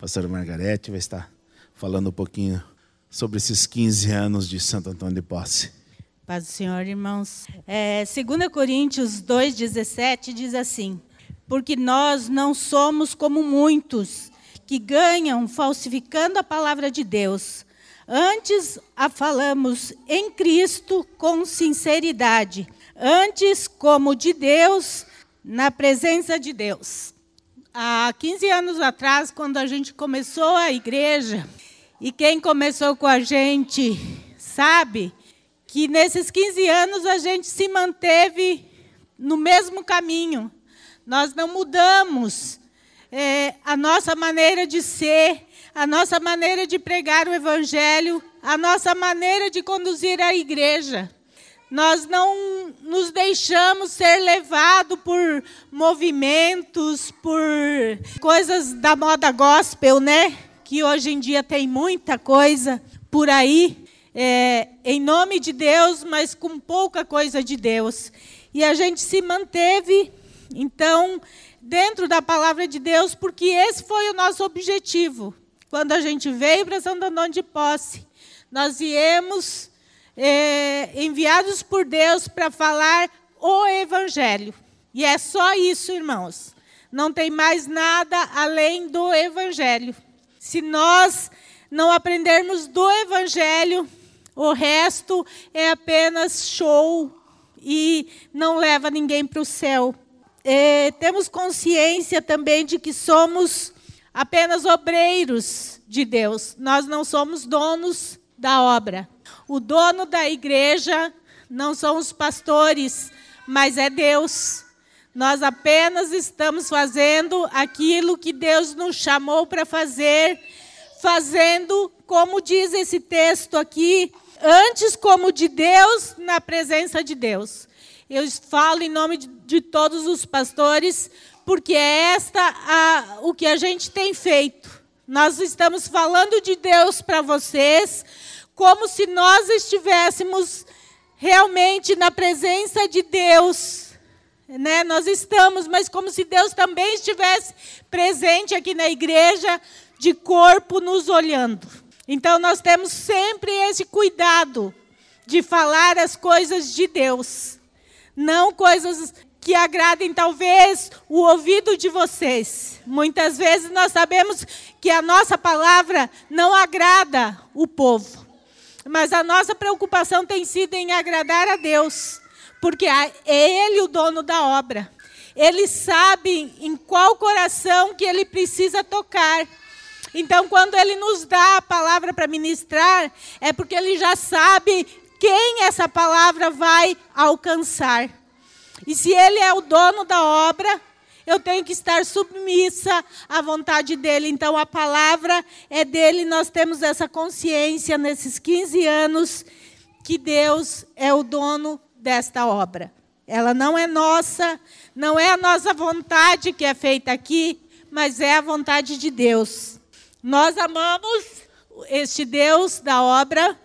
pastora Margarete vai estar falando um pouquinho sobre esses 15 anos de Santo Antônio de Posse. Paz do Senhor, irmãos. É, 2 Coríntios 2,17 diz assim: Porque nós não somos como muitos que ganham falsificando a palavra de Deus. Antes a falamos em Cristo com sinceridade, antes como de Deus, na presença de Deus. Há 15 anos atrás, quando a gente começou a igreja, e quem começou com a gente sabe que nesses 15 anos a gente se manteve no mesmo caminho. Nós não mudamos é, a nossa maneira de ser, a nossa maneira de pregar o Evangelho, a nossa maneira de conduzir a igreja. Nós não nos deixamos ser levados por movimentos, por coisas da moda gospel, né? Que hoje em dia tem muita coisa por aí, é, em nome de Deus, mas com pouca coisa de Deus. E a gente se manteve, então, dentro da palavra de Deus, porque esse foi o nosso objetivo. Quando a gente veio para Santo Antônio de Posse, nós viemos é, enviados por Deus para falar o Evangelho. E é só isso, irmãos. Não tem mais nada além do Evangelho. Se nós não aprendermos do Evangelho, o resto é apenas show e não leva ninguém para o céu. É, temos consciência também de que somos apenas obreiros de Deus. Nós não somos donos da obra. O dono da igreja não são os pastores, mas é Deus. Nós apenas estamos fazendo aquilo que Deus nos chamou para fazer, fazendo, como diz esse texto aqui, antes como de Deus, na presença de Deus. Eu falo em nome de, de todos os pastores, porque é esta a, o que a gente tem feito. Nós estamos falando de Deus para vocês, como se nós estivéssemos realmente na presença de Deus. Né? Nós estamos, mas como se Deus também estivesse presente aqui na igreja, de corpo, nos olhando. Então nós temos sempre esse cuidado de falar as coisas de Deus, não coisas que agradem talvez o ouvido de vocês. Muitas vezes nós sabemos que a nossa palavra não agrada o povo. Mas a nossa preocupação tem sido em agradar a Deus, porque é Ele o dono da obra. Ele sabe em qual coração que Ele precisa tocar. Então, quando Ele nos dá a palavra para ministrar, é porque Ele já sabe quem essa palavra vai alcançar. E se Ele é o dono da obra, eu tenho que estar submissa à vontade dele. Então a palavra é dele, nós temos essa consciência nesses 15 anos que Deus é o dono desta obra. Ela não é nossa, não é a nossa vontade que é feita aqui, mas é a vontade de Deus. Nós amamos este Deus da obra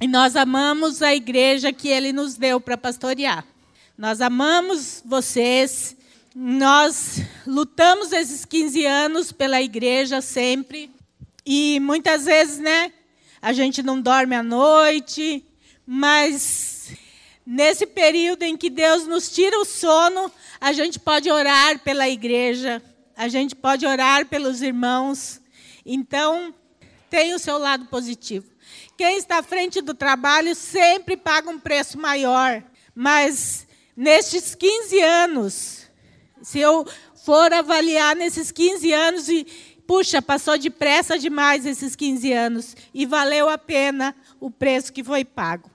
e nós amamos a igreja que ele nos deu para pastorear. Nós amamos vocês nós lutamos esses 15 anos pela igreja sempre. E muitas vezes, né, a gente não dorme à noite, mas nesse período em que Deus nos tira o sono, a gente pode orar pela igreja, a gente pode orar pelos irmãos. Então, tem o seu lado positivo. Quem está à frente do trabalho sempre paga um preço maior, mas nestes 15 anos, se eu for avaliar nesses 15 anos e, puxa, passou depressa demais esses 15 anos e valeu a pena o preço que foi pago.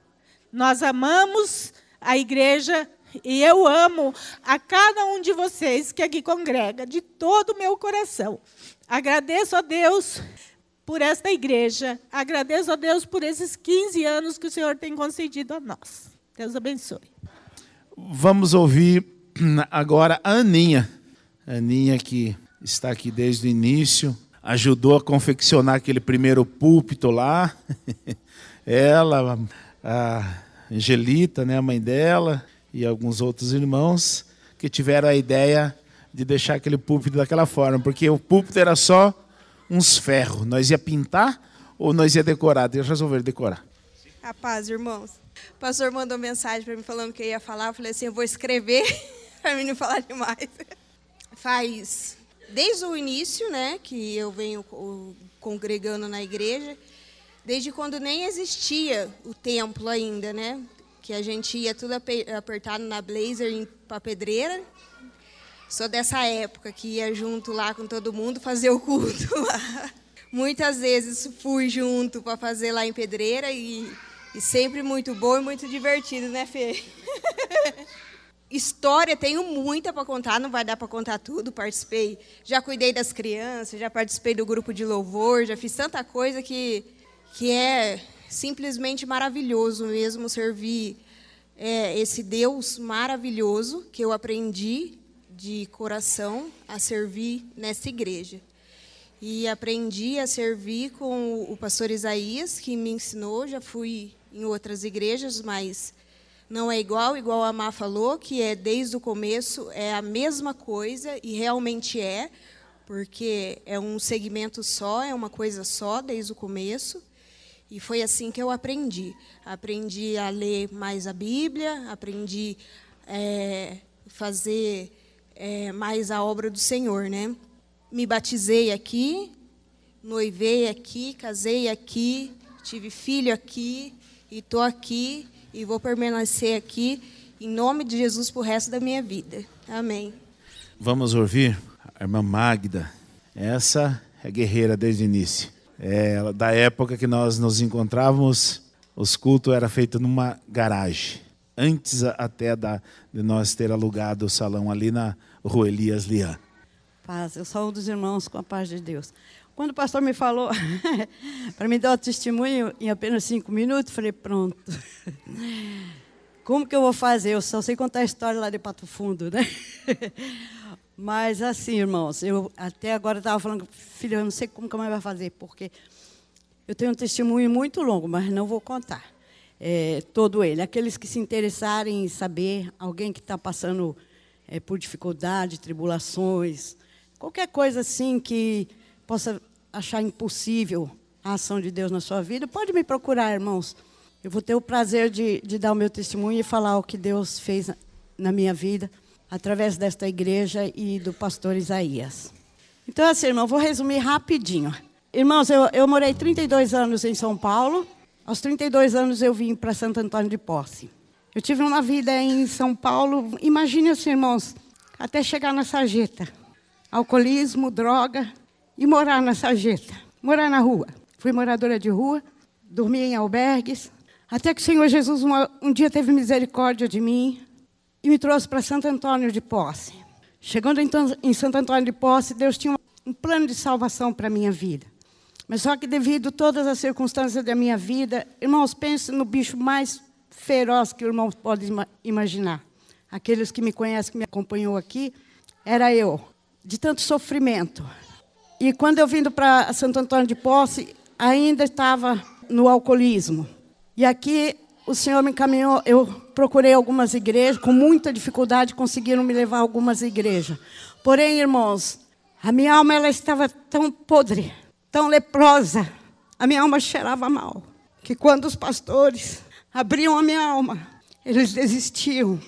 Nós amamos a igreja e eu amo a cada um de vocês que aqui congrega, de todo o meu coração. Agradeço a Deus por esta igreja, agradeço a Deus por esses 15 anos que o Senhor tem concedido a nós. Deus abençoe. Vamos ouvir agora a Aninha. A Aninha que está aqui desde o início, ajudou a confeccionar aquele primeiro púlpito lá. Ela, a Angelita, né, a mãe dela, e alguns outros irmãos que tiveram a ideia de deixar aquele púlpito daquela forma, porque o púlpito era só uns ferros. Nós ia pintar ou nós ia decorar? Eles resolveram decorar. A paz, irmãos. O pastor mandou mensagem para mim falando que eu ia falar. Eu falei assim: eu vou escrever para mim não falar demais. Faz desde o início, né, que eu venho congregando na igreja, desde quando nem existia o templo ainda, né? Que a gente ia tudo apertado na blazer para pedreira. Sou dessa época que ia junto lá com todo mundo fazer o culto lá. Muitas vezes fui junto para fazer lá em pedreira e, e sempre muito bom e muito divertido, né, Fê? História, tenho muita para contar, não vai dar para contar tudo. Participei, já cuidei das crianças, já participei do grupo de louvor, já fiz tanta coisa que, que é simplesmente maravilhoso mesmo servir é, esse Deus maravilhoso que eu aprendi de coração a servir nessa igreja. E aprendi a servir com o pastor Isaías, que me ensinou, já fui em outras igrejas, mas não é igual, igual a Má falou, que é desde o começo, é a mesma coisa, e realmente é, porque é um segmento só, é uma coisa só desde o começo. E foi assim que eu aprendi. Aprendi a ler mais a Bíblia, aprendi é, fazer é, mais a obra do Senhor, né? Me batizei aqui, noivei aqui, casei aqui, tive filho aqui e estou aqui e vou permanecer aqui em nome de Jesus para o resto da minha vida. Amém. Vamos ouvir a irmã Magda. Essa é guerreira desde o início. É, da época que nós nos encontrávamos, os cultos eram feitos numa garagem. Antes até da, de nós ter alugado o salão ali na rua Elias Lian. Paz, eu sou um dos irmãos com a paz de Deus. Quando o pastor me falou para me dar o testemunho em apenas cinco minutos, falei, pronto. Como que eu vou fazer? Eu só sei contar a história lá de Pato Fundo, né? Mas assim, irmãos, eu até agora estava falando, filho, eu não sei como que a mãe vai fazer, porque eu tenho um testemunho muito longo, mas não vou contar é, todo ele. Aqueles que se interessarem em saber, alguém que está passando é, por dificuldade, tribulações, qualquer coisa assim que possa achar impossível a ação de Deus na sua vida, pode me procurar, irmãos. Eu vou ter o prazer de, de dar o meu testemunho e falar o que Deus fez na, minha vida, através desta igreja e do pastor Isaías. Então, assim, irmão, vou resumir rapidinho. Irmãos, eu, eu morei 32 anos em São Paulo. Aos 32 anos eu vim para Santo Antônio de Posse. Eu tive uma vida em São Paulo, imagine assim, irmãos, até chegar na sarjeta. Alcoolismo, droga, e morar na sarjeta, morar na rua. Fui moradora de rua, dormia em albergues, até que o Senhor Jesus um dia teve misericórdia de mim e me trouxe para Santo Antônio de Posse. Chegando então em Santo Antônio de Posse, Deus tinha um plano de salvação para a minha vida. Mas só que devido a todas as circunstâncias da minha vida, irmãos, pense no bicho mais feroz que o irmão pode imaginar. Aqueles que me conhecem, que me acompanhou aqui, era eu, de tanto sofrimento, e quando eu vindo para Santo Antônio de Posse, ainda estava no alcoolismo. E aqui o Senhor me encaminhou, eu procurei algumas igrejas, com muita dificuldade conseguiram me levar a algumas igrejas. Porém, irmãos, a minha alma ela estava tão podre, tão leprosa, a minha alma cheirava mal, que quando os pastores abriam a minha alma, eles desistiam.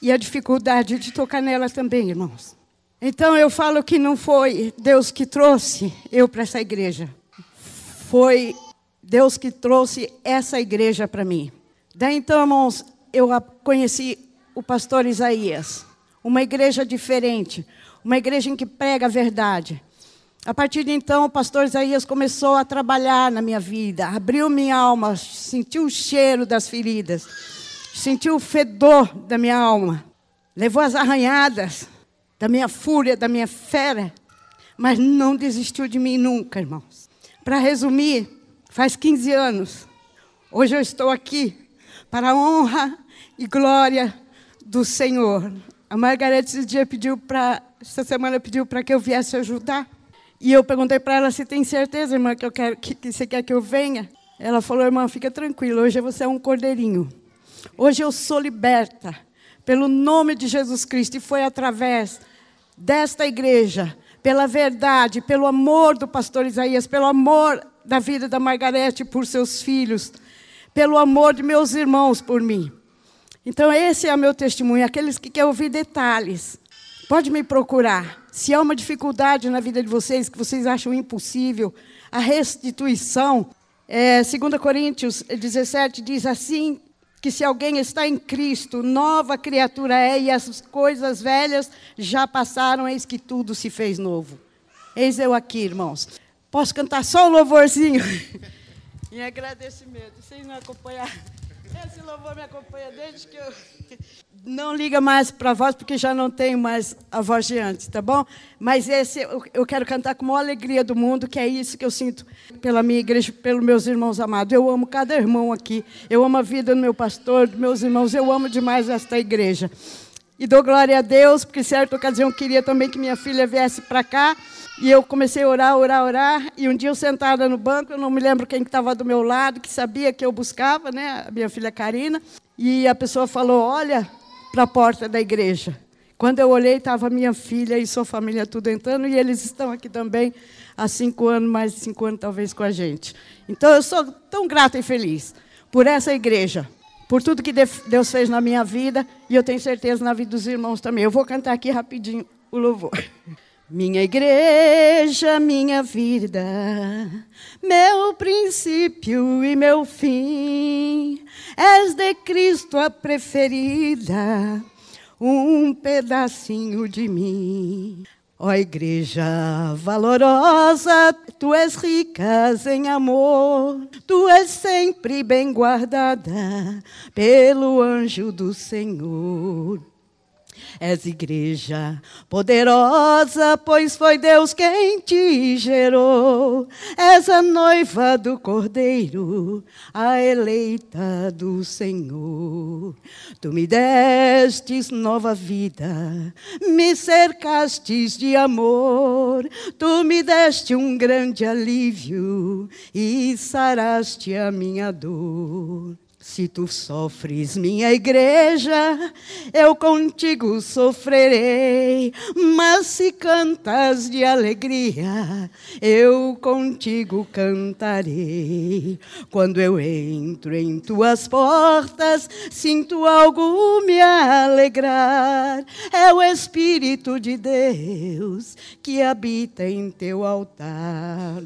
E a dificuldade de tocar nela também, irmãos. Então eu falo que não foi Deus que trouxe eu para essa igreja. Foi Deus que trouxe essa igreja para mim. Daí então, irmãos, eu conheci o pastor Isaías. Uma igreja diferente, uma igreja em que prega a verdade. A partir de então, o pastor Isaías começou a trabalhar na minha vida, abriu minha alma, sentiu o cheiro das feridas, sentiu o fedor da minha alma, levou as arranhadas, da minha fúria, da minha fera, mas não desistiu de mim nunca, irmãos. Para resumir, faz 15 anos, hoje eu estou aqui para a honra e glória do Senhor. A Margarete esse dia pediu para, essa semana pediu para que eu viesse ajudar. E eu perguntei para ela se tem certeza, irmã, que eu quero que, que você quer que eu venha. Ela falou, irmã, fica tranquila, hoje você é um cordeirinho. Hoje eu sou liberta pelo nome de Jesus Cristo e foi através desta igreja, pela verdade, pelo amor do pastor Isaías, pelo amor da vida da Margarete por seus filhos, pelo amor de meus irmãos por mim. Então, esse é o meu testemunho. Aqueles que querem ouvir detalhes, pode me procurar. Se há uma dificuldade na vida de vocês, que vocês acham impossível, a restituição, é, 2 Coríntios 17 diz assim: que se alguém está em Cristo, nova criatura é, e as coisas velhas já passaram, eis que tudo se fez novo. Eis eu aqui, irmãos. Posso cantar só o louvorzinho? em agradecimento. Vocês não acompanharam? Esse louvor me acompanha desde que eu. Não liga mais para a voz, porque já não tenho mais a voz de antes, tá bom? Mas esse eu quero cantar com a maior alegria do mundo, que é isso que eu sinto pela minha igreja, pelos meus irmãos amados. Eu amo cada irmão aqui. Eu amo a vida do meu pastor, dos meus irmãos. Eu amo demais esta igreja. E dou glória a Deus, porque certa ocasião eu queria também que minha filha viesse para cá. E eu comecei a orar, orar, orar. E um dia eu sentada no banco, eu não me lembro quem estava do meu lado, que sabia que eu buscava, né? A minha filha Karina. E a pessoa falou: Olha para a porta da igreja. Quando eu olhei, estava minha filha e sua família tudo entrando. E eles estão aqui também há cinco anos, mais de cinco anos talvez com a gente. Então eu sou tão grata e feliz por essa igreja por tudo que Deus fez na minha vida e eu tenho certeza na vida dos irmãos também. Eu vou cantar aqui rapidinho o louvor. Minha igreja, minha vida, meu princípio e meu fim, és de Cristo a preferida, um pedacinho de mim. Ó igreja valorosa, tu és rica em amor, tu és sempre bem guardada pelo anjo do Senhor. És igreja poderosa, pois foi Deus quem te gerou. És a noiva do Cordeiro, a eleita do Senhor. Tu me destes nova vida, me cercastes de amor. Tu me deste um grande alívio e saraste a minha dor. Se tu sofres, minha igreja, eu contigo sofrerei. Mas se cantas de alegria, eu contigo cantarei. Quando eu entro em tuas portas, sinto algo me alegrar. É o Espírito de Deus que habita em teu altar.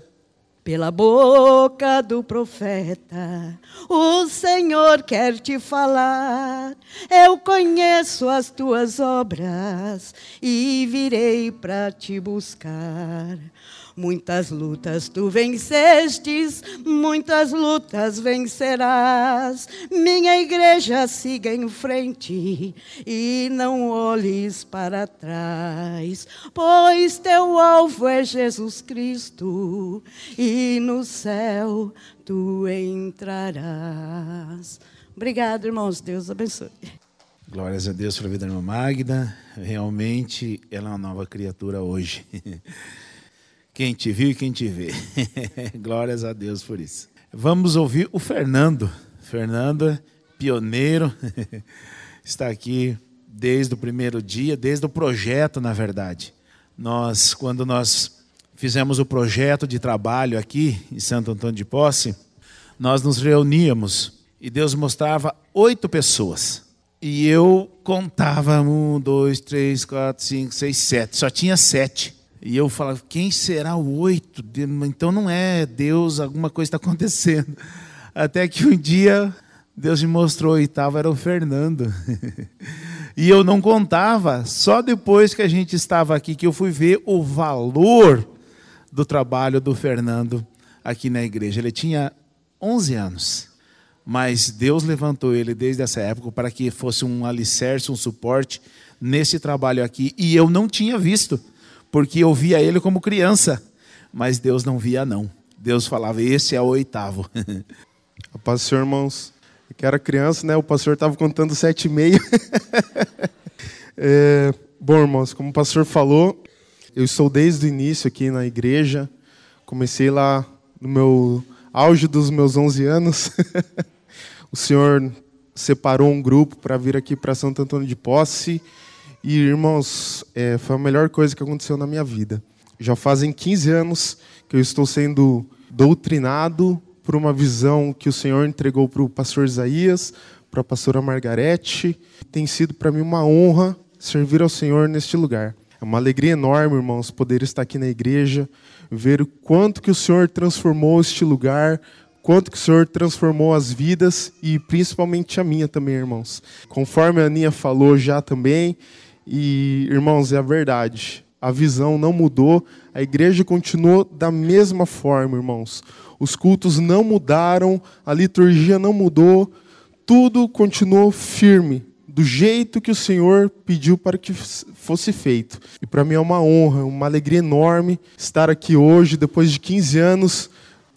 Pela boca do profeta, o Senhor quer te falar. Eu conheço as tuas obras e virei para te buscar. Muitas lutas tu vencestes, muitas lutas vencerás. Minha igreja siga em frente e não olhes para trás, pois teu alvo é Jesus Cristo e no céu tu entrarás. Obrigado, irmãos. Deus abençoe. Glórias a Deus pela vida da irmã Magda. Realmente ela é uma nova criatura hoje. Quem te viu e quem te vê. Glórias a Deus por isso. Vamos ouvir o Fernando. Fernando, pioneiro, está aqui desde o primeiro dia, desde o projeto, na verdade. Nós, quando nós fizemos o projeto de trabalho aqui em Santo Antônio de Posse, nós nos reuníamos e Deus mostrava oito pessoas. E eu contava um, dois, três, quatro, cinco, seis, sete. Só tinha sete. E eu falava, quem será o oito? Então não é Deus, alguma coisa está acontecendo. Até que um dia Deus me mostrou o oitavo era o Fernando. e eu não contava, só depois que a gente estava aqui que eu fui ver o valor do trabalho do Fernando aqui na igreja. Ele tinha 11 anos, mas Deus levantou ele desde essa época para que fosse um alicerce, um suporte nesse trabalho aqui. E eu não tinha visto porque eu via ele como criança, mas Deus não via não. Deus falava, esse é o oitavo. A paz, senhor, irmãos. Que era criança, né? O pastor estava contando sete e meio. é, bom, irmãos, como o pastor falou, eu estou desde o início aqui na igreja. Comecei lá no meu auge dos meus 11 anos. o senhor separou um grupo para vir aqui para Santo Antônio de Posse e, irmãos, é, foi a melhor coisa que aconteceu na minha vida. Já fazem 15 anos que eu estou sendo doutrinado por uma visão que o Senhor entregou para o pastor Isaías, para a pastora Margarete. Tem sido para mim uma honra servir ao Senhor neste lugar. É uma alegria enorme, irmãos, poder estar aqui na igreja, ver o quanto que o Senhor transformou este lugar, quanto que o Senhor transformou as vidas e principalmente a minha também, irmãos. Conforme a Aninha falou já também, e irmãos, é a verdade. A visão não mudou, a igreja continuou da mesma forma, irmãos. Os cultos não mudaram, a liturgia não mudou, tudo continuou firme, do jeito que o Senhor pediu para que fosse feito. E para mim é uma honra, uma alegria enorme estar aqui hoje, depois de 15 anos,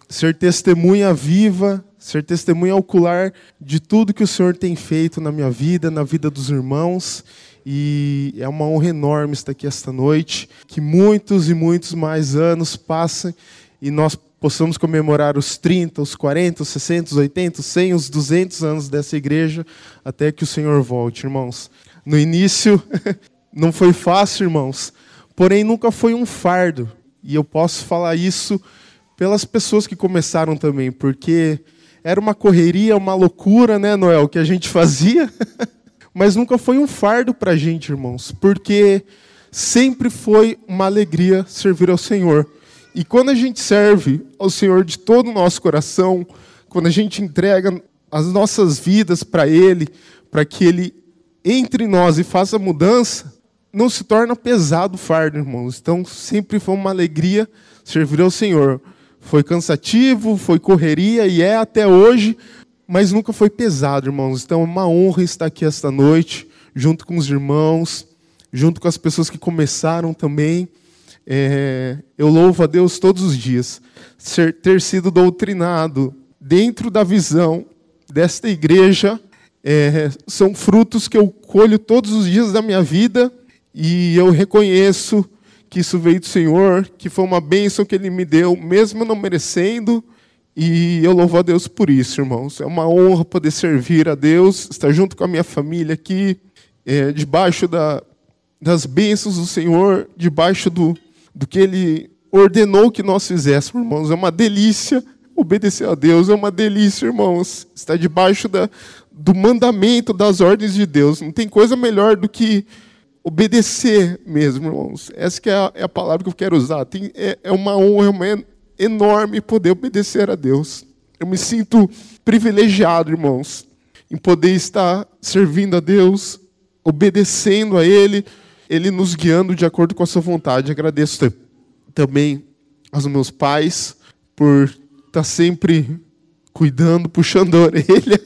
ser testemunha viva, ser testemunha ocular de tudo que o Senhor tem feito na minha vida, na vida dos irmãos. E é uma honra enorme estar aqui esta noite. Que muitos e muitos mais anos passem e nós possamos comemorar os 30, os 40, os 60, os 80, os 100, os 200 anos dessa igreja, até que o Senhor volte, irmãos. No início, não foi fácil, irmãos, porém nunca foi um fardo. E eu posso falar isso pelas pessoas que começaram também, porque era uma correria, uma loucura, né, Noel, que a gente fazia, mas nunca foi um fardo para a gente, irmãos, porque sempre foi uma alegria servir ao Senhor. E quando a gente serve ao Senhor de todo o nosso coração, quando a gente entrega as nossas vidas para Ele, para que Ele entre em nós e faça mudança, não se torna pesado o fardo, irmãos. Então sempre foi uma alegria servir ao Senhor. Foi cansativo, foi correria e é até hoje, mas nunca foi pesado, irmãos. Então é uma honra estar aqui esta noite, junto com os irmãos, junto com as pessoas que começaram também. É, eu louvo a Deus todos os dias ser, ter sido doutrinado dentro da visão desta igreja. É, são frutos que eu colho todos os dias da minha vida e eu reconheço que isso veio do Senhor, que foi uma bênção que Ele me deu, mesmo não merecendo. E eu louvo a Deus por isso, irmãos. É uma honra poder servir a Deus, estar junto com a minha família aqui, é, debaixo da, das bênçãos do Senhor, debaixo do, do que ele ordenou que nós fizéssemos, irmãos. É uma delícia obedecer a Deus, é uma delícia, irmãos. Estar debaixo da, do mandamento, das ordens de Deus. Não tem coisa melhor do que obedecer mesmo, irmãos. Essa é a, é a palavra que eu quero usar. Tem, é, é uma honra, é uma enorme poder obedecer a Deus. Eu me sinto privilegiado, irmãos, em poder estar servindo a Deus, obedecendo a Ele, ele nos guiando de acordo com a sua vontade. Agradeço também aos meus pais por estar sempre cuidando, puxando a orelha.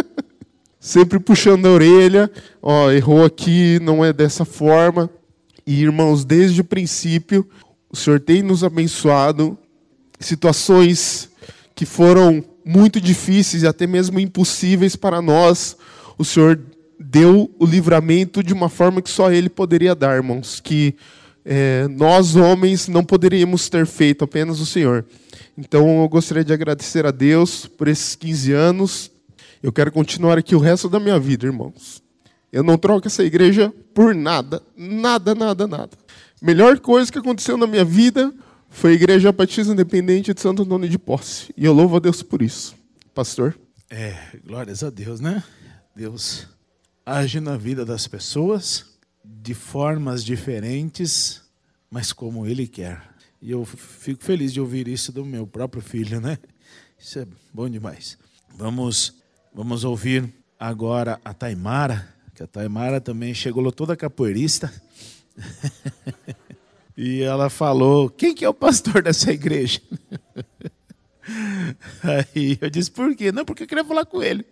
sempre puxando a orelha. Ó, errou aqui, não é dessa forma. E irmãos, desde o princípio, o Senhor tem nos abençoado. Situações que foram muito difíceis e até mesmo impossíveis para nós, o Senhor deu o livramento de uma forma que só Ele poderia dar, irmãos. Que é, nós, homens, não poderíamos ter feito, apenas o Senhor. Então eu gostaria de agradecer a Deus por esses 15 anos. Eu quero continuar aqui o resto da minha vida, irmãos. Eu não troco essa igreja por nada. Nada, nada, nada. Melhor coisa que aconteceu na minha vida foi a Igreja Batista Independente de Santo Antônio de Posse. E eu louvo a Deus por isso. Pastor? É, glórias a Deus, né? Deus age na vida das pessoas de formas diferentes, mas como Ele quer. E eu fico feliz de ouvir isso do meu próprio filho, né? Isso é bom demais. Vamos, vamos ouvir agora a Taimara, que a Taimara também chegou toda capoeirista. e ela falou: Quem que é o pastor dessa igreja? Aí eu disse, por quê? Não, porque eu queria falar com ele.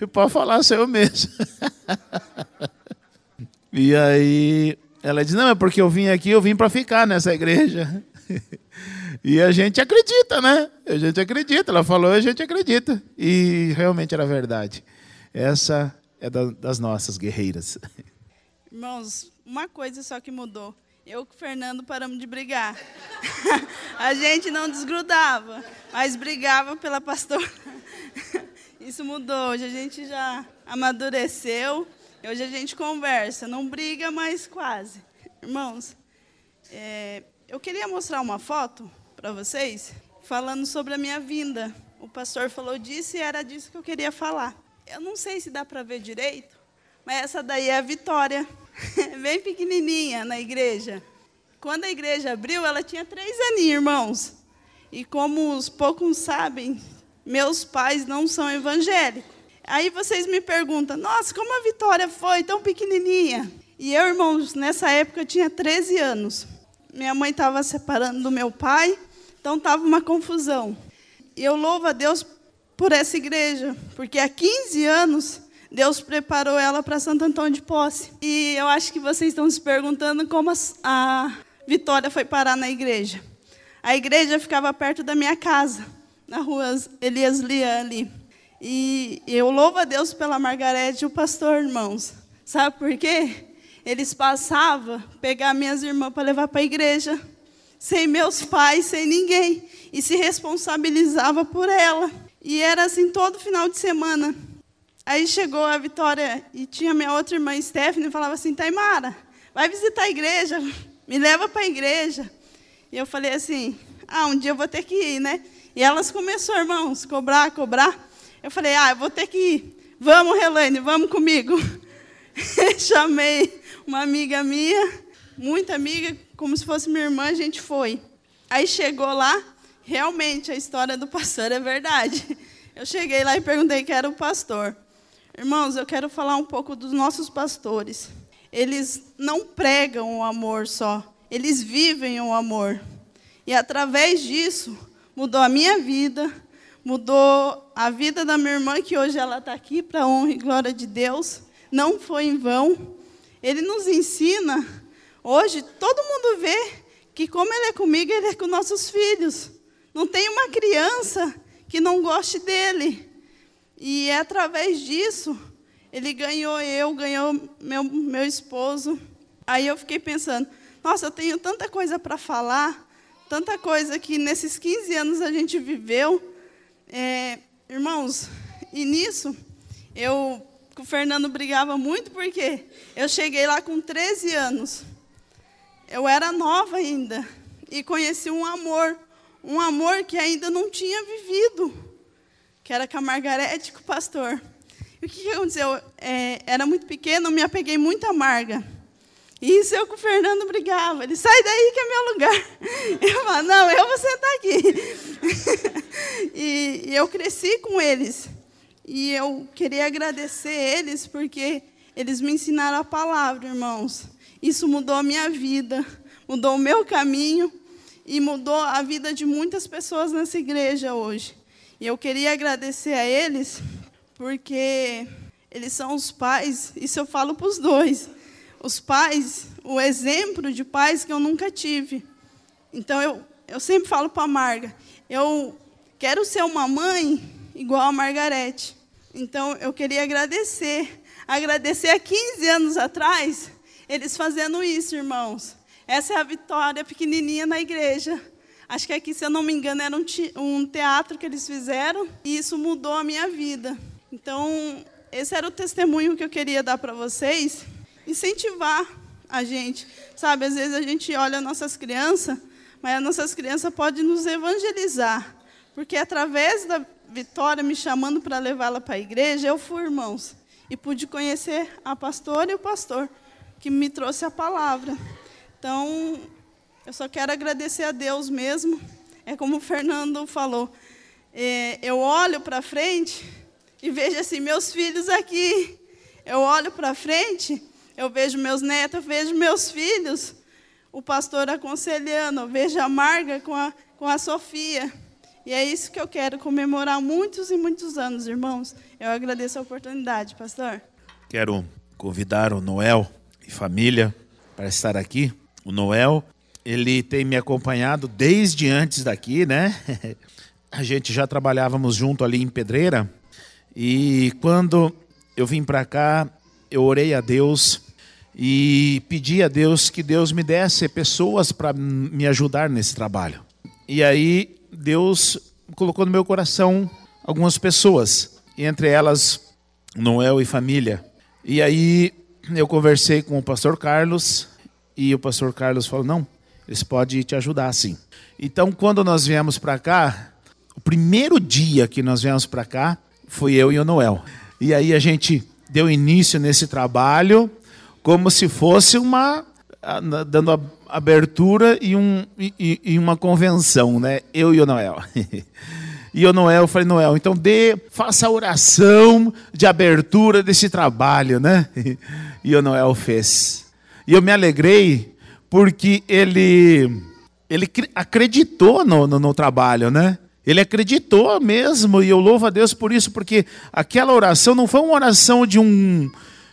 Eu posso falar, sou eu mesmo. e aí ela disse, não, é porque eu vim aqui, eu vim para ficar nessa igreja. e a gente acredita, né? A gente acredita. Ela falou, a gente acredita. E realmente era verdade. Essa é das nossas guerreiras. Irmãos, uma coisa só que mudou. Eu e o Fernando paramos de brigar. a gente não desgrudava, mas brigava pela pastora. Isso mudou. Hoje a gente já amadureceu. Hoje a gente conversa. Não briga, mas quase. Irmãos, é, Eu queria mostrar uma foto para vocês, falando sobre a minha vinda. O pastor falou disso e era disso que eu queria falar. Eu não sei se dá para ver direito, mas essa daí é a Vitória, bem pequenininha na igreja. Quando a igreja abriu, ela tinha três aninhos, irmãos. E como os poucos sabem, meus pais não são evangélicos. Aí vocês me perguntam, nossa, como a Vitória foi tão pequenininha? E eu, irmãos, nessa época eu tinha 13 anos. Minha mãe estava separando do meu pai, então estava uma confusão. E eu louvo a Deus por essa igreja, porque há 15 anos Deus preparou ela para Santo Antônio de Posse. E eu acho que vocês estão se perguntando como a Vitória foi parar na igreja. A igreja ficava perto da minha casa, na rua Elias Lia ali. E eu louvo a Deus pela Margarete e o pastor, irmãos. Sabe por quê? Eles passavam pegar minhas irmãs para levar para a igreja, sem meus pais, sem ninguém, e se responsabilizava por ela. E era assim todo final de semana. Aí chegou a Vitória e tinha minha outra irmã, Stephanie, e falava assim: Taimara, vai visitar a igreja, me leva para a igreja. E eu falei assim: ah, um dia eu vou ter que ir, né? E elas começaram, irmãos, cobrar, cobrar. Eu falei: ah, eu vou ter que ir. Vamos, Helene, vamos comigo. Chamei uma amiga minha, muita amiga, como se fosse minha irmã, a gente foi. Aí chegou lá, realmente a história do pastor é verdade. Eu cheguei lá e perguntei quem era o pastor. Irmãos, eu quero falar um pouco dos nossos pastores. Eles não pregam o amor só, eles vivem o amor. E através disso, mudou a minha vida, mudou a vida da minha irmã, que hoje ela está aqui para a honra e glória de Deus. Não foi em vão. Ele nos ensina, hoje, todo mundo vê que, como ele é comigo, ele é com nossos filhos. Não tem uma criança que não goste dele. E é através disso, ele ganhou eu, ganhou meu, meu esposo. Aí eu fiquei pensando, nossa, eu tenho tanta coisa para falar, tanta coisa que nesses 15 anos a gente viveu. É, irmãos, e nisso, eu com o Fernando brigava muito porque eu cheguei lá com 13 anos. Eu era nova ainda e conheci um amor, um amor que ainda não tinha vivido, que era com a Margarete, com o pastor. E o que, que aconteceu? É, era muito pequeno, me apeguei muito à Marga. E isso eu com o Fernando brigava. Ele, sai daí que é meu lugar. Eu falava, não, eu vou sentar aqui. e, e eu cresci com eles. E eu queria agradecer eles porque eles me ensinaram a palavra, irmãos. Isso mudou a minha vida, mudou o meu caminho e mudou a vida de muitas pessoas nessa igreja hoje. E eu queria agradecer a eles porque eles são os pais, isso eu falo para os dois os pais, o exemplo de pais que eu nunca tive. Então eu, eu sempre falo para a Marga, eu quero ser uma mãe igual a Margarete. Então eu queria agradecer, agradecer há 15 anos atrás, eles fazendo isso, irmãos. Essa é a vitória pequenininha na igreja. Acho que aqui, se eu não me engano, era um, teatro que eles fizeram e isso mudou a minha vida. Então, esse era o testemunho que eu queria dar para vocês incentivar a gente. Sabe, às vezes a gente olha nossas crianças, mas as nossas crianças podem nos evangelizar. Porque através da Vitória me chamando para levá-la para a igreja, eu fui, irmãos, e pude conhecer a pastora e o pastor, que me trouxe a palavra. Então, eu só quero agradecer a Deus mesmo. É como o Fernando falou. É, eu olho para frente e vejo assim, meus filhos aqui. Eu olho para frente eu vejo meus netos, eu vejo meus filhos, o pastor aconselhando, eu vejo a Marga com a, com a Sofia. E é isso que eu quero comemorar muitos e muitos anos, irmãos. Eu agradeço a oportunidade, pastor. Quero convidar o Noel e família para estar aqui. O Noel, ele tem me acompanhado desde antes daqui, né? A gente já trabalhávamos junto ali em Pedreira. E quando eu vim para cá, eu orei a Deus e pedi a Deus que Deus me desse pessoas para me ajudar nesse trabalho. E aí Deus colocou no meu coração algumas pessoas, entre elas Noel e família. E aí eu conversei com o pastor Carlos e o pastor Carlos falou: "Não, Eles podem te ajudar, sim. Então, quando nós viemos para cá, o primeiro dia que nós viemos para cá, foi eu e o Noel. E aí a gente deu início nesse trabalho como se fosse uma dando abertura e, um, e, e uma convenção, né? Eu e o Noel. E o Noel, eu falei, Noel, então dê, faça a oração de abertura desse trabalho, né? E o Noel fez. E eu me alegrei porque ele, ele acreditou no, no, no trabalho, né? Ele acreditou mesmo, e eu louvo a Deus por isso, porque aquela oração não foi uma oração de um,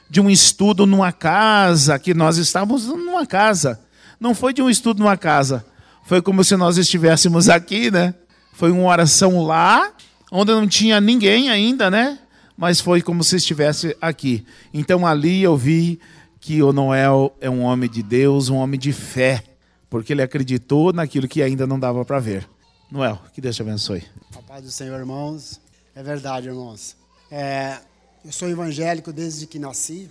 de um estudo numa casa, que nós estávamos numa casa. Não foi de um estudo numa casa. Foi como se nós estivéssemos aqui, né? Foi uma oração lá, onde não tinha ninguém ainda, né? Mas foi como se estivesse aqui. Então ali eu vi que o Noel é um homem de Deus, um homem de fé, porque ele acreditou naquilo que ainda não dava para ver. Noel, que Deus te abençoe. A do Senhor, irmãos. É verdade, irmãos. É, eu sou evangélico desde que nasci.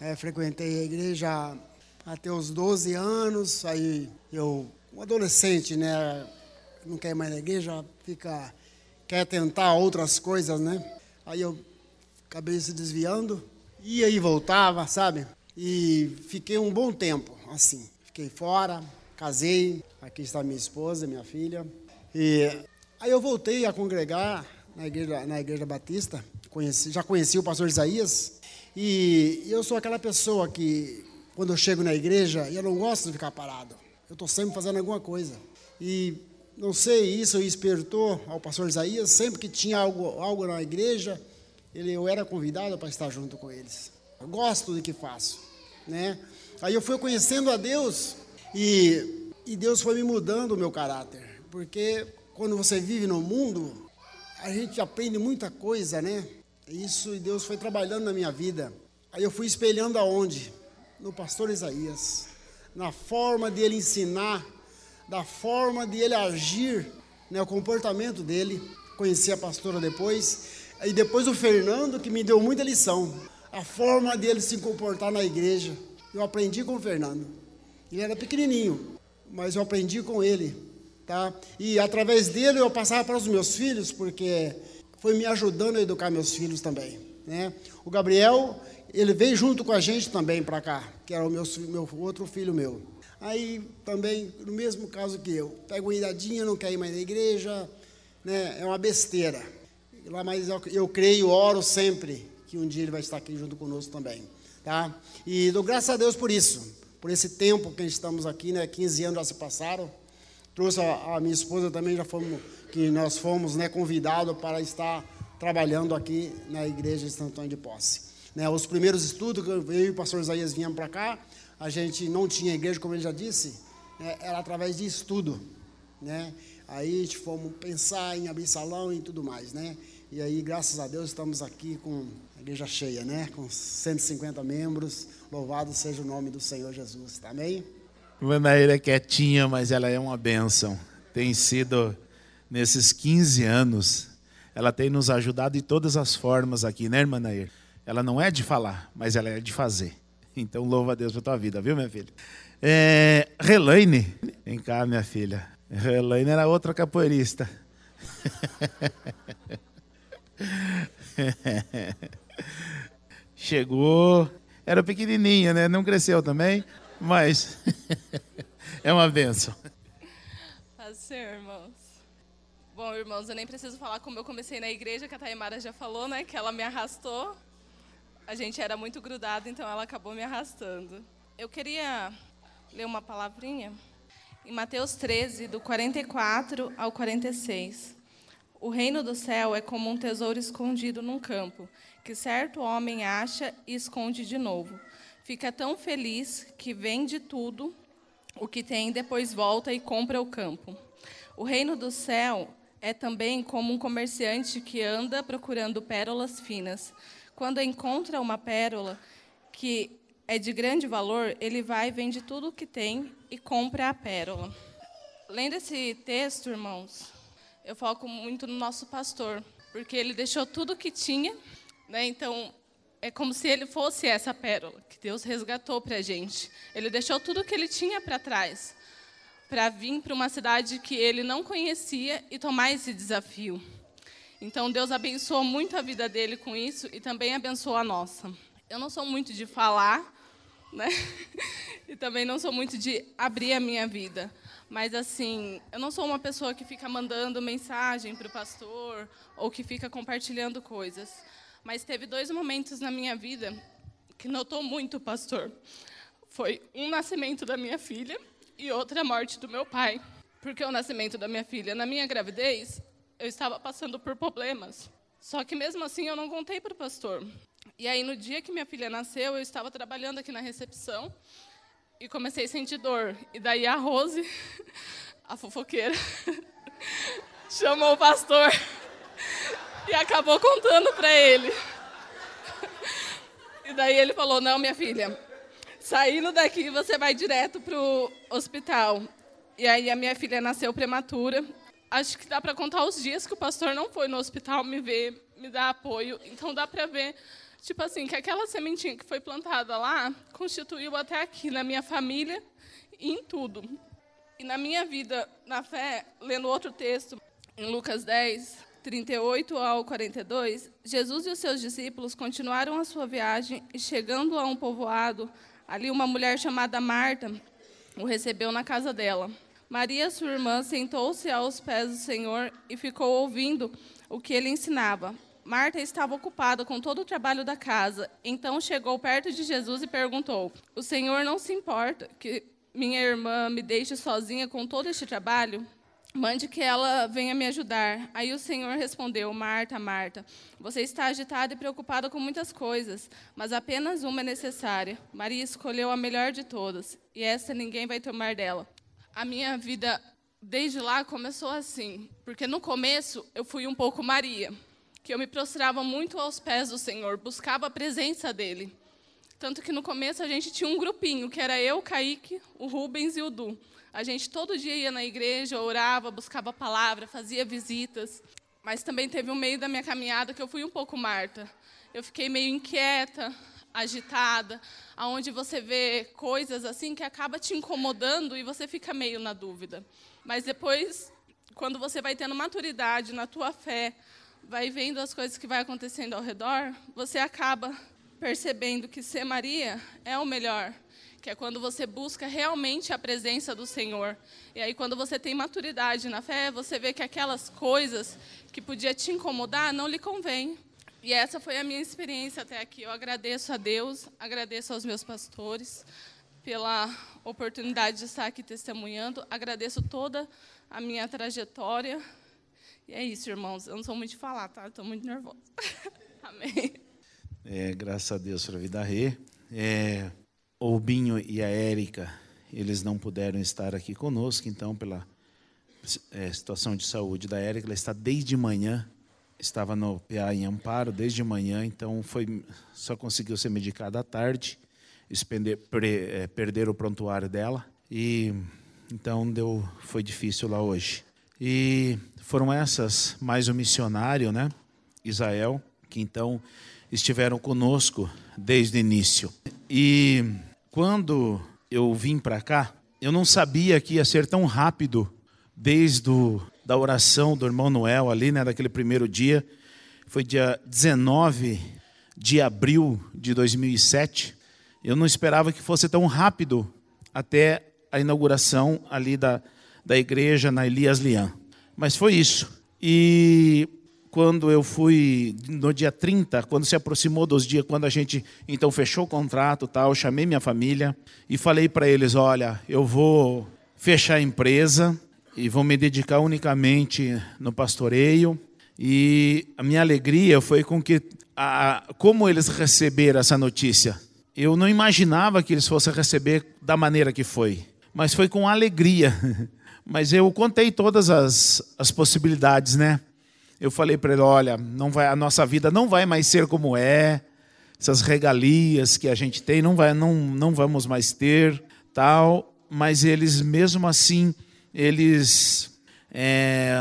É, frequentei a igreja até os 12 anos. Aí eu, um adolescente, né? Não quer ir mais na igreja, fica, quer tentar outras coisas, né? Aí eu acabei se desviando. Ia e voltava, sabe? E fiquei um bom tempo assim. Fiquei fora, casei. Aqui está minha esposa, minha filha. E aí eu voltei a congregar na igreja, na igreja batista, conheci, já conheci o pastor Isaías, e eu sou aquela pessoa que, quando eu chego na igreja, eu não gosto de ficar parado, eu estou sempre fazendo alguma coisa. E não sei, isso espertou ao pastor Isaías, sempre que tinha algo, algo na igreja, ele, eu era convidado para estar junto com eles. Eu gosto do que faço, né? Aí eu fui conhecendo a Deus e, e Deus foi me mudando o meu caráter porque quando você vive no mundo, a gente aprende muita coisa, né? Isso e Deus foi trabalhando na minha vida. Aí eu fui espelhando aonde? No pastor Isaías, na forma de ele ensinar, da forma de ele agir, né, o comportamento dele. Conheci a pastora depois, e depois o Fernando que me deu muita lição, a forma dele se comportar na igreja. Eu aprendi com o Fernando. Ele era pequenininho, mas eu aprendi com ele Tá? E através dele eu passava para os meus filhos, porque foi me ajudando a educar meus filhos também. Né? O Gabriel, ele veio junto com a gente também para cá, que era o meu, meu outro filho meu. Aí também, no mesmo caso que eu, pega uma idadinha, não quer ir mais na igreja, né? é uma besteira. Lá, mas eu, eu creio, oro sempre que um dia ele vai estar aqui junto conosco também. Tá? E dou graças a Deus por isso, por esse tempo que estamos aqui, né? 15 anos já se passaram. Trouxe a, a minha esposa também, já fomos, que nós fomos né, convidados para estar trabalhando aqui na igreja de Santo Antônio de Posse. Né, os primeiros estudos, eu e o pastor Isaías viemos para cá, a gente não tinha igreja, como ele já disse, né, era através de estudo. Né? Aí fomos pensar em abrir salão e tudo mais. Né? E aí, graças a Deus, estamos aqui com igreja cheia, né? com 150 membros. Louvado seja o nome do Senhor Jesus. Amém? Manaíra é quietinha, mas ela é uma bênção. Tem sido, nesses 15 anos, ela tem nos ajudado de todas as formas aqui, né, irmã Nair? Ela não é de falar, mas ela é de fazer. Então, louva a Deus pela tua vida, viu, minha filha? É, Relaine, vem cá, minha filha. Relaine era outra capoeirista. Chegou, era pequenininha, né? Não cresceu também. Mas é uma benção. Paz ser, irmãos. Bom, irmãos, eu nem preciso falar como eu comecei na igreja, que a Taimara já falou, né? Que ela me arrastou. A gente era muito grudado, então ela acabou me arrastando. Eu queria ler uma palavrinha em Mateus 13, do 44 ao 46. O reino do céu é como um tesouro escondido num campo, que certo homem acha e esconde de novo fica tão feliz que vende tudo o que tem, depois volta e compra o campo. O reino do céu é também como um comerciante que anda procurando pérolas finas. Quando encontra uma pérola que é de grande valor, ele vai, vende tudo o que tem e compra a pérola. Lendo esse texto, irmãos, eu foco muito no nosso pastor, porque ele deixou tudo o que tinha, né? Então, é como se ele fosse essa pérola que Deus resgatou para a gente. Ele deixou tudo o que ele tinha para trás. para vir para uma cidade que ele não conhecia e tomar esse desafio. Então Deus abençoou muito a vida dele com isso e também abençoou a nossa. Eu não sou muito de falar, né? E também não sou muito de abrir a minha vida. Mas assim, eu não sou uma pessoa que fica mandando mensagem para o pastor ou que fica compartilhando coisas. Mas teve dois momentos na minha vida que notou muito o pastor. Foi um nascimento da minha filha e outra morte do meu pai. Porque o nascimento da minha filha, na minha gravidez, eu estava passando por problemas. Só que mesmo assim eu não contei para o pastor. E aí no dia que minha filha nasceu, eu estava trabalhando aqui na recepção e comecei a sentir dor. E daí a Rose, a fofoqueira, chamou o pastor e acabou contando para ele. E daí ele falou: Não, minha filha, saindo daqui você vai direto para o hospital. E aí a minha filha nasceu prematura. Acho que dá para contar os dias que o pastor não foi no hospital me ver, me dar apoio. Então dá para ver Tipo assim, que aquela sementinha que foi plantada lá constituiu até aqui na minha família e em tudo. E na minha vida, na fé, lendo outro texto, em Lucas 10, 38 ao 42, Jesus e os seus discípulos continuaram a sua viagem e, chegando a um povoado, ali uma mulher chamada Marta o recebeu na casa dela. Maria, sua irmã, sentou-se aos pés do Senhor e ficou ouvindo o que ele ensinava. Marta estava ocupada com todo o trabalho da casa. Então chegou perto de Jesus e perguntou: O Senhor não se importa que minha irmã me deixe sozinha com todo este trabalho? Mande que ela venha me ajudar. Aí o Senhor respondeu: Marta, Marta, você está agitada e preocupada com muitas coisas, mas apenas uma é necessária. Maria escolheu a melhor de todas, e essa ninguém vai tomar dela. A minha vida desde lá começou assim, porque no começo eu fui um pouco Maria que eu me prostrava muito aos pés do Senhor, buscava a presença dele. Tanto que no começo a gente tinha um grupinho, que era eu, Kaique, o Rubens e o Du. A gente todo dia ia na igreja, orava, buscava a palavra, fazia visitas. Mas também teve um meio da minha caminhada que eu fui um pouco Marta. Eu fiquei meio inquieta, agitada, aonde você vê coisas assim que acaba te incomodando e você fica meio na dúvida. Mas depois, quando você vai tendo maturidade na tua fé, vai vendo as coisas que vai acontecendo ao redor, você acaba percebendo que ser Maria é o melhor, que é quando você busca realmente a presença do Senhor. E aí quando você tem maturidade na fé, você vê que aquelas coisas que podia te incomodar não lhe convém. E essa foi a minha experiência até aqui. Eu agradeço a Deus, agradeço aos meus pastores pela oportunidade de estar aqui testemunhando, agradeço toda a minha trajetória e é isso, irmãos. Eu não sou muito de falar, tá? Estou muito nervosa. Amém. É, graças a Deus pela vida Rê. É, o Binho e a Érica, eles não puderam estar aqui conosco, então, pela é, situação de saúde da Érica, ela está desde manhã, estava no PA em Amparo desde manhã, então foi, só conseguiu ser medicada à tarde, expender, pre, é, perder o prontuário dela, e então deu, foi difícil lá hoje. E foram essas, mais o missionário, né? Israel, que então estiveram conosco desde o início. E quando eu vim para cá, eu não sabia que ia ser tão rápido desde o, da oração do irmão Noel ali, né, daquele primeiro dia. Foi dia 19 de abril de 2007. Eu não esperava que fosse tão rápido até a inauguração ali da, da igreja na Elias Lian. Mas foi isso. E quando eu fui no dia 30, quando se aproximou dos dias, quando a gente então fechou o contrato, tal, chamei minha família e falei para eles, olha, eu vou fechar a empresa e vou me dedicar unicamente no pastoreio. E a minha alegria foi com que a, como eles receberam essa notícia. Eu não imaginava que eles fossem receber da maneira que foi mas foi com alegria. Mas eu contei todas as, as possibilidades, né? Eu falei para ele: olha, não vai, a nossa vida não vai mais ser como é, essas regalias que a gente tem, não, vai, não, não vamos mais ter, tal. Mas eles, mesmo assim, eles é,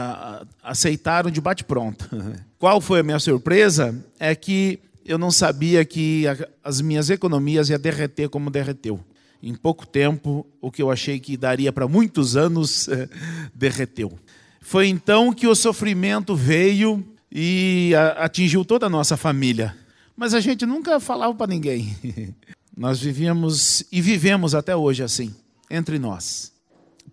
aceitaram de bate-pronto. Qual foi a minha surpresa? É que eu não sabia que as minhas economias iam derreter como derreteu. em pouco tempo, o que eu achei que daria para muitos anos, derreteu. Foi então que o sofrimento veio e atingiu toda a nossa família. Mas a gente nunca falava para ninguém. Nós vivíamos e vivemos até hoje assim, entre nós.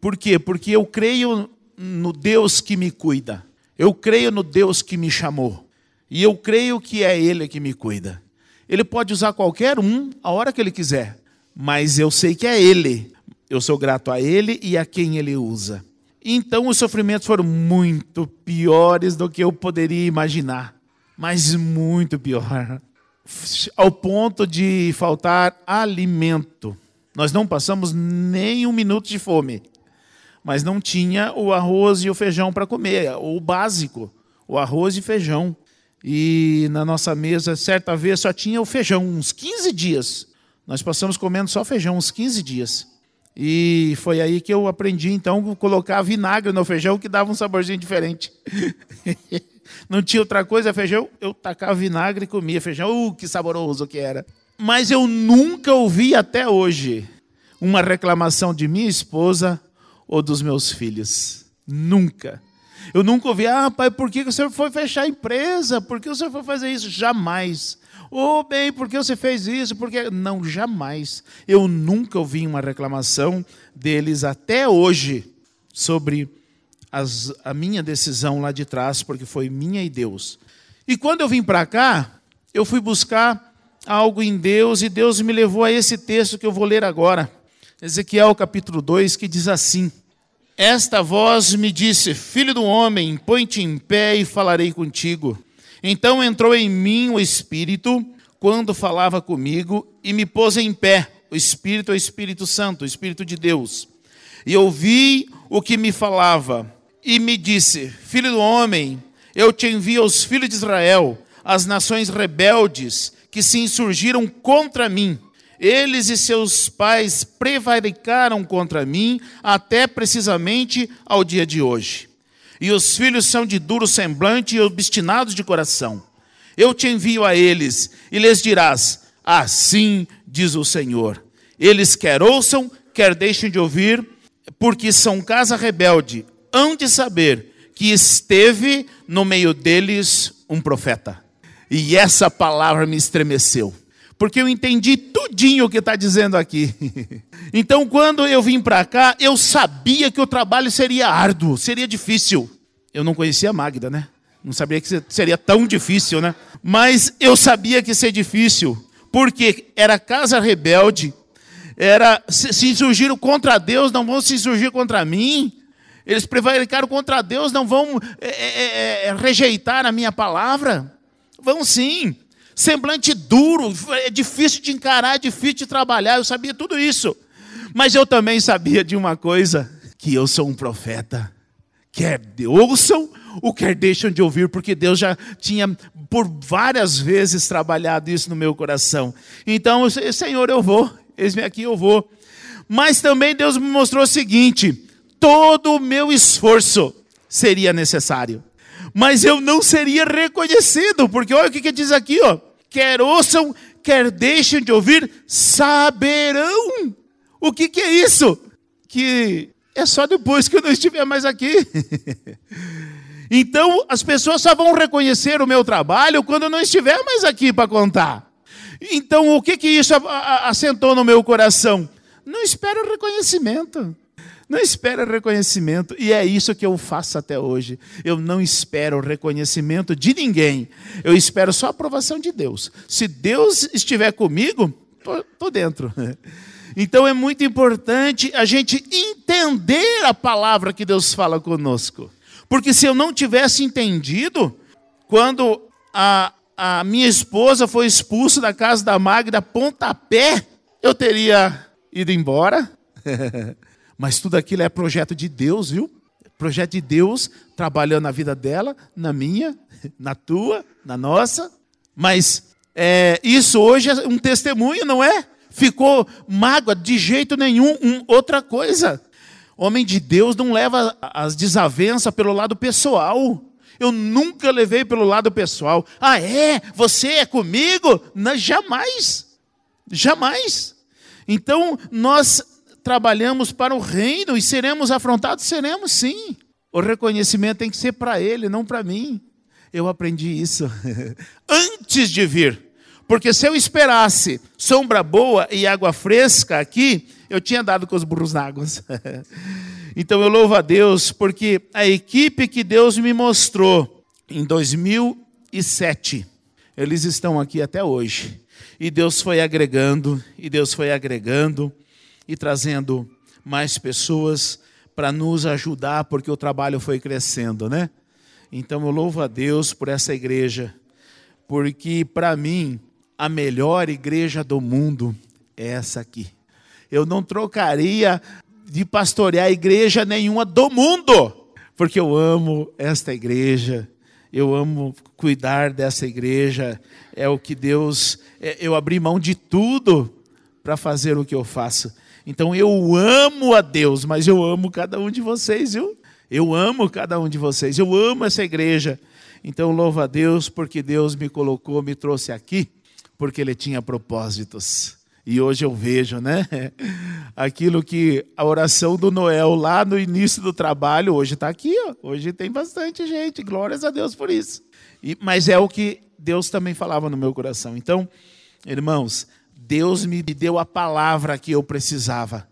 Por quê? Porque eu creio no Deus que me cuida. Eu creio no Deus que me chamou. E eu creio que é Ele que me cuida. Ele pode usar qualquer um a hora que Ele quiser, mas eu sei que é Ele. Eu sou grato a Ele e a quem Ele usa. Então os sofrimentos foram muito piores do que eu poderia imaginar, mas muito pior ao ponto de faltar alimento. Nós não passamos nem um minuto de fome, mas não tinha o arroz e o feijão para comer, o básico, o arroz e feijão. E na nossa mesa, certa vez, só tinha o feijão, uns 15 dias. Nós passamos comendo só feijão, uns 15 dias. E foi aí que eu aprendi, então, colocar vinagre no feijão, que dava um saborzinho diferente. não tinha outra coisa, feijão, eu tacava vinagre e comia feijão. Uh, que saboroso que era. Mas eu nunca ouvi até hoje uma reclamação de minha esposa ou dos meus filhos. Nunca. Eu nunca ouvi, ah, pai, por que o senhor foi fechar a empresa? Por que o senhor foi fazer isso? Jamais. Ô, oh, bem, por que você fez isso? Porque Não, jamais. Eu nunca ouvi uma reclamação deles até hoje sobre as, a minha decisão lá de trás, porque foi minha e Deus. E quando eu vim para cá, eu fui buscar algo em Deus e Deus me levou a esse texto que eu vou ler agora. Ezequiel capítulo 2, que diz assim: Esta voz me disse: Filho do homem, põe-te em pé e falarei contigo. Então entrou em mim o Espírito quando falava comigo e me pôs em pé. O Espírito é o Espírito Santo, o Espírito de Deus. E ouvi o que me falava e me disse: Filho do homem, eu te envio aos filhos de Israel, as nações rebeldes que se insurgiram contra mim. Eles e seus pais prevaricaram contra mim até precisamente ao dia de hoje. E os filhos são de duro semblante e obstinados de coração. Eu te envio a eles e lhes dirás: Assim diz o Senhor. Eles quer ouçam, quer deixem de ouvir, porque são casa rebelde, hão de saber que esteve no meio deles um profeta. E essa palavra me estremeceu, porque eu entendi tudinho o que está dizendo aqui. Então, quando eu vim para cá, eu sabia que o trabalho seria árduo, seria difícil. Eu não conhecia a Magda, né? Não sabia que seria tão difícil, né? Mas eu sabia que seria difícil, porque era casa rebelde, era se insurgiram contra Deus, não vão se insurgir contra mim. Eles prevaricaram contra Deus, não vão é, é, é, é, rejeitar a minha palavra? Vão sim. Semblante duro, é difícil de encarar, é difícil de trabalhar, eu sabia tudo isso. Mas eu também sabia de uma coisa: que eu sou um profeta. Quer ouçam ou quer deixam de ouvir, porque Deus já tinha por várias vezes trabalhado isso no meu coração. Então, Senhor, eu vou, eis-me aqui, eu vou. Mas também Deus me mostrou o seguinte: todo o meu esforço seria necessário. Mas eu não seria reconhecido, porque olha o que, que diz aqui, ó. Quer ouçam, quer deixem de ouvir, saberão. O que, que é isso? Que é só depois que eu não estiver mais aqui. então, as pessoas só vão reconhecer o meu trabalho quando eu não estiver mais aqui para contar. Então, o que, que isso assentou no meu coração? Não espero reconhecimento. Não espera reconhecimento, e é isso que eu faço até hoje. Eu não espero reconhecimento de ninguém, eu espero só a aprovação de Deus. Se Deus estiver comigo, estou dentro. Então é muito importante a gente entender a palavra que Deus fala conosco. Porque se eu não tivesse entendido, quando a, a minha esposa foi expulsa da casa da Magda pontapé, eu teria ido embora. Mas tudo aquilo é projeto de Deus, viu? Projeto de Deus trabalhando na vida dela, na minha, na tua, na nossa. Mas é, isso hoje é um testemunho, não é? Ficou mágoa de jeito nenhum. Um, outra coisa, homem de Deus não leva as desavenças pelo lado pessoal. Eu nunca levei pelo lado pessoal. Ah, é? Você é comigo? Não, jamais. Jamais. Então, nós trabalhamos para o reino e seremos afrontados? Seremos sim. O reconhecimento tem que ser para ele, não para mim. Eu aprendi isso antes de vir. Porque se eu esperasse sombra boa e água fresca aqui, eu tinha dado com os burros na água. então eu louvo a Deus, porque a equipe que Deus me mostrou em 2007, eles estão aqui até hoje. E Deus foi agregando, e Deus foi agregando e trazendo mais pessoas para nos ajudar, porque o trabalho foi crescendo, né? Então eu louvo a Deus por essa igreja, porque para mim a melhor igreja do mundo é essa aqui. Eu não trocaria de pastorear igreja nenhuma do mundo, porque eu amo esta igreja, eu amo cuidar dessa igreja, é o que Deus, é, eu abri mão de tudo para fazer o que eu faço. Então eu amo a Deus, mas eu amo cada um de vocês, viu? Eu amo cada um de vocês, eu amo essa igreja. Então louvo a Deus porque Deus me colocou, me trouxe aqui, porque Ele tinha propósitos. E hoje eu vejo, né? Aquilo que a oração do Noel lá no início do trabalho, hoje está aqui, ó. hoje tem bastante gente, glórias a Deus por isso. E, mas é o que Deus também falava no meu coração. Então, irmãos, Deus me deu a palavra que eu precisava.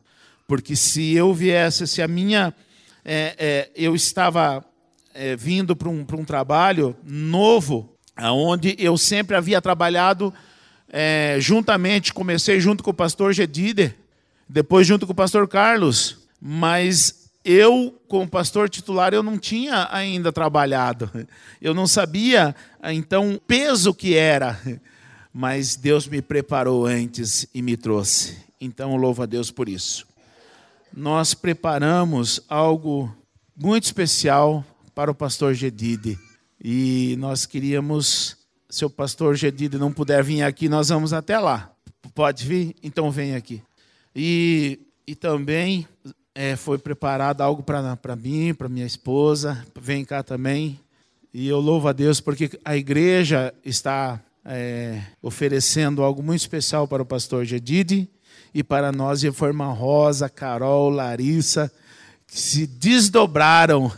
Porque se eu viesse, se a minha. É, é, eu estava é, vindo para um, um trabalho novo, onde eu sempre havia trabalhado é, juntamente, comecei junto com o pastor Gedider, depois junto com o pastor Carlos, mas eu, como pastor titular, eu não tinha ainda trabalhado. Eu não sabia, então, o peso que era mas Deus me preparou antes e me trouxe. Então, louvo a Deus por isso. Nós preparamos algo muito especial para o pastor Gedide. E nós queríamos, se o pastor Gedide não puder vir aqui, nós vamos até lá. Pode vir? Então vem aqui. E, e também é, foi preparado algo para mim, para minha esposa. Vem cá também. E eu louvo a Deus porque a igreja está é, oferecendo algo muito especial para o pastor Gedide e para nós, Reforma Rosa, Carol, Larissa, que se desdobraram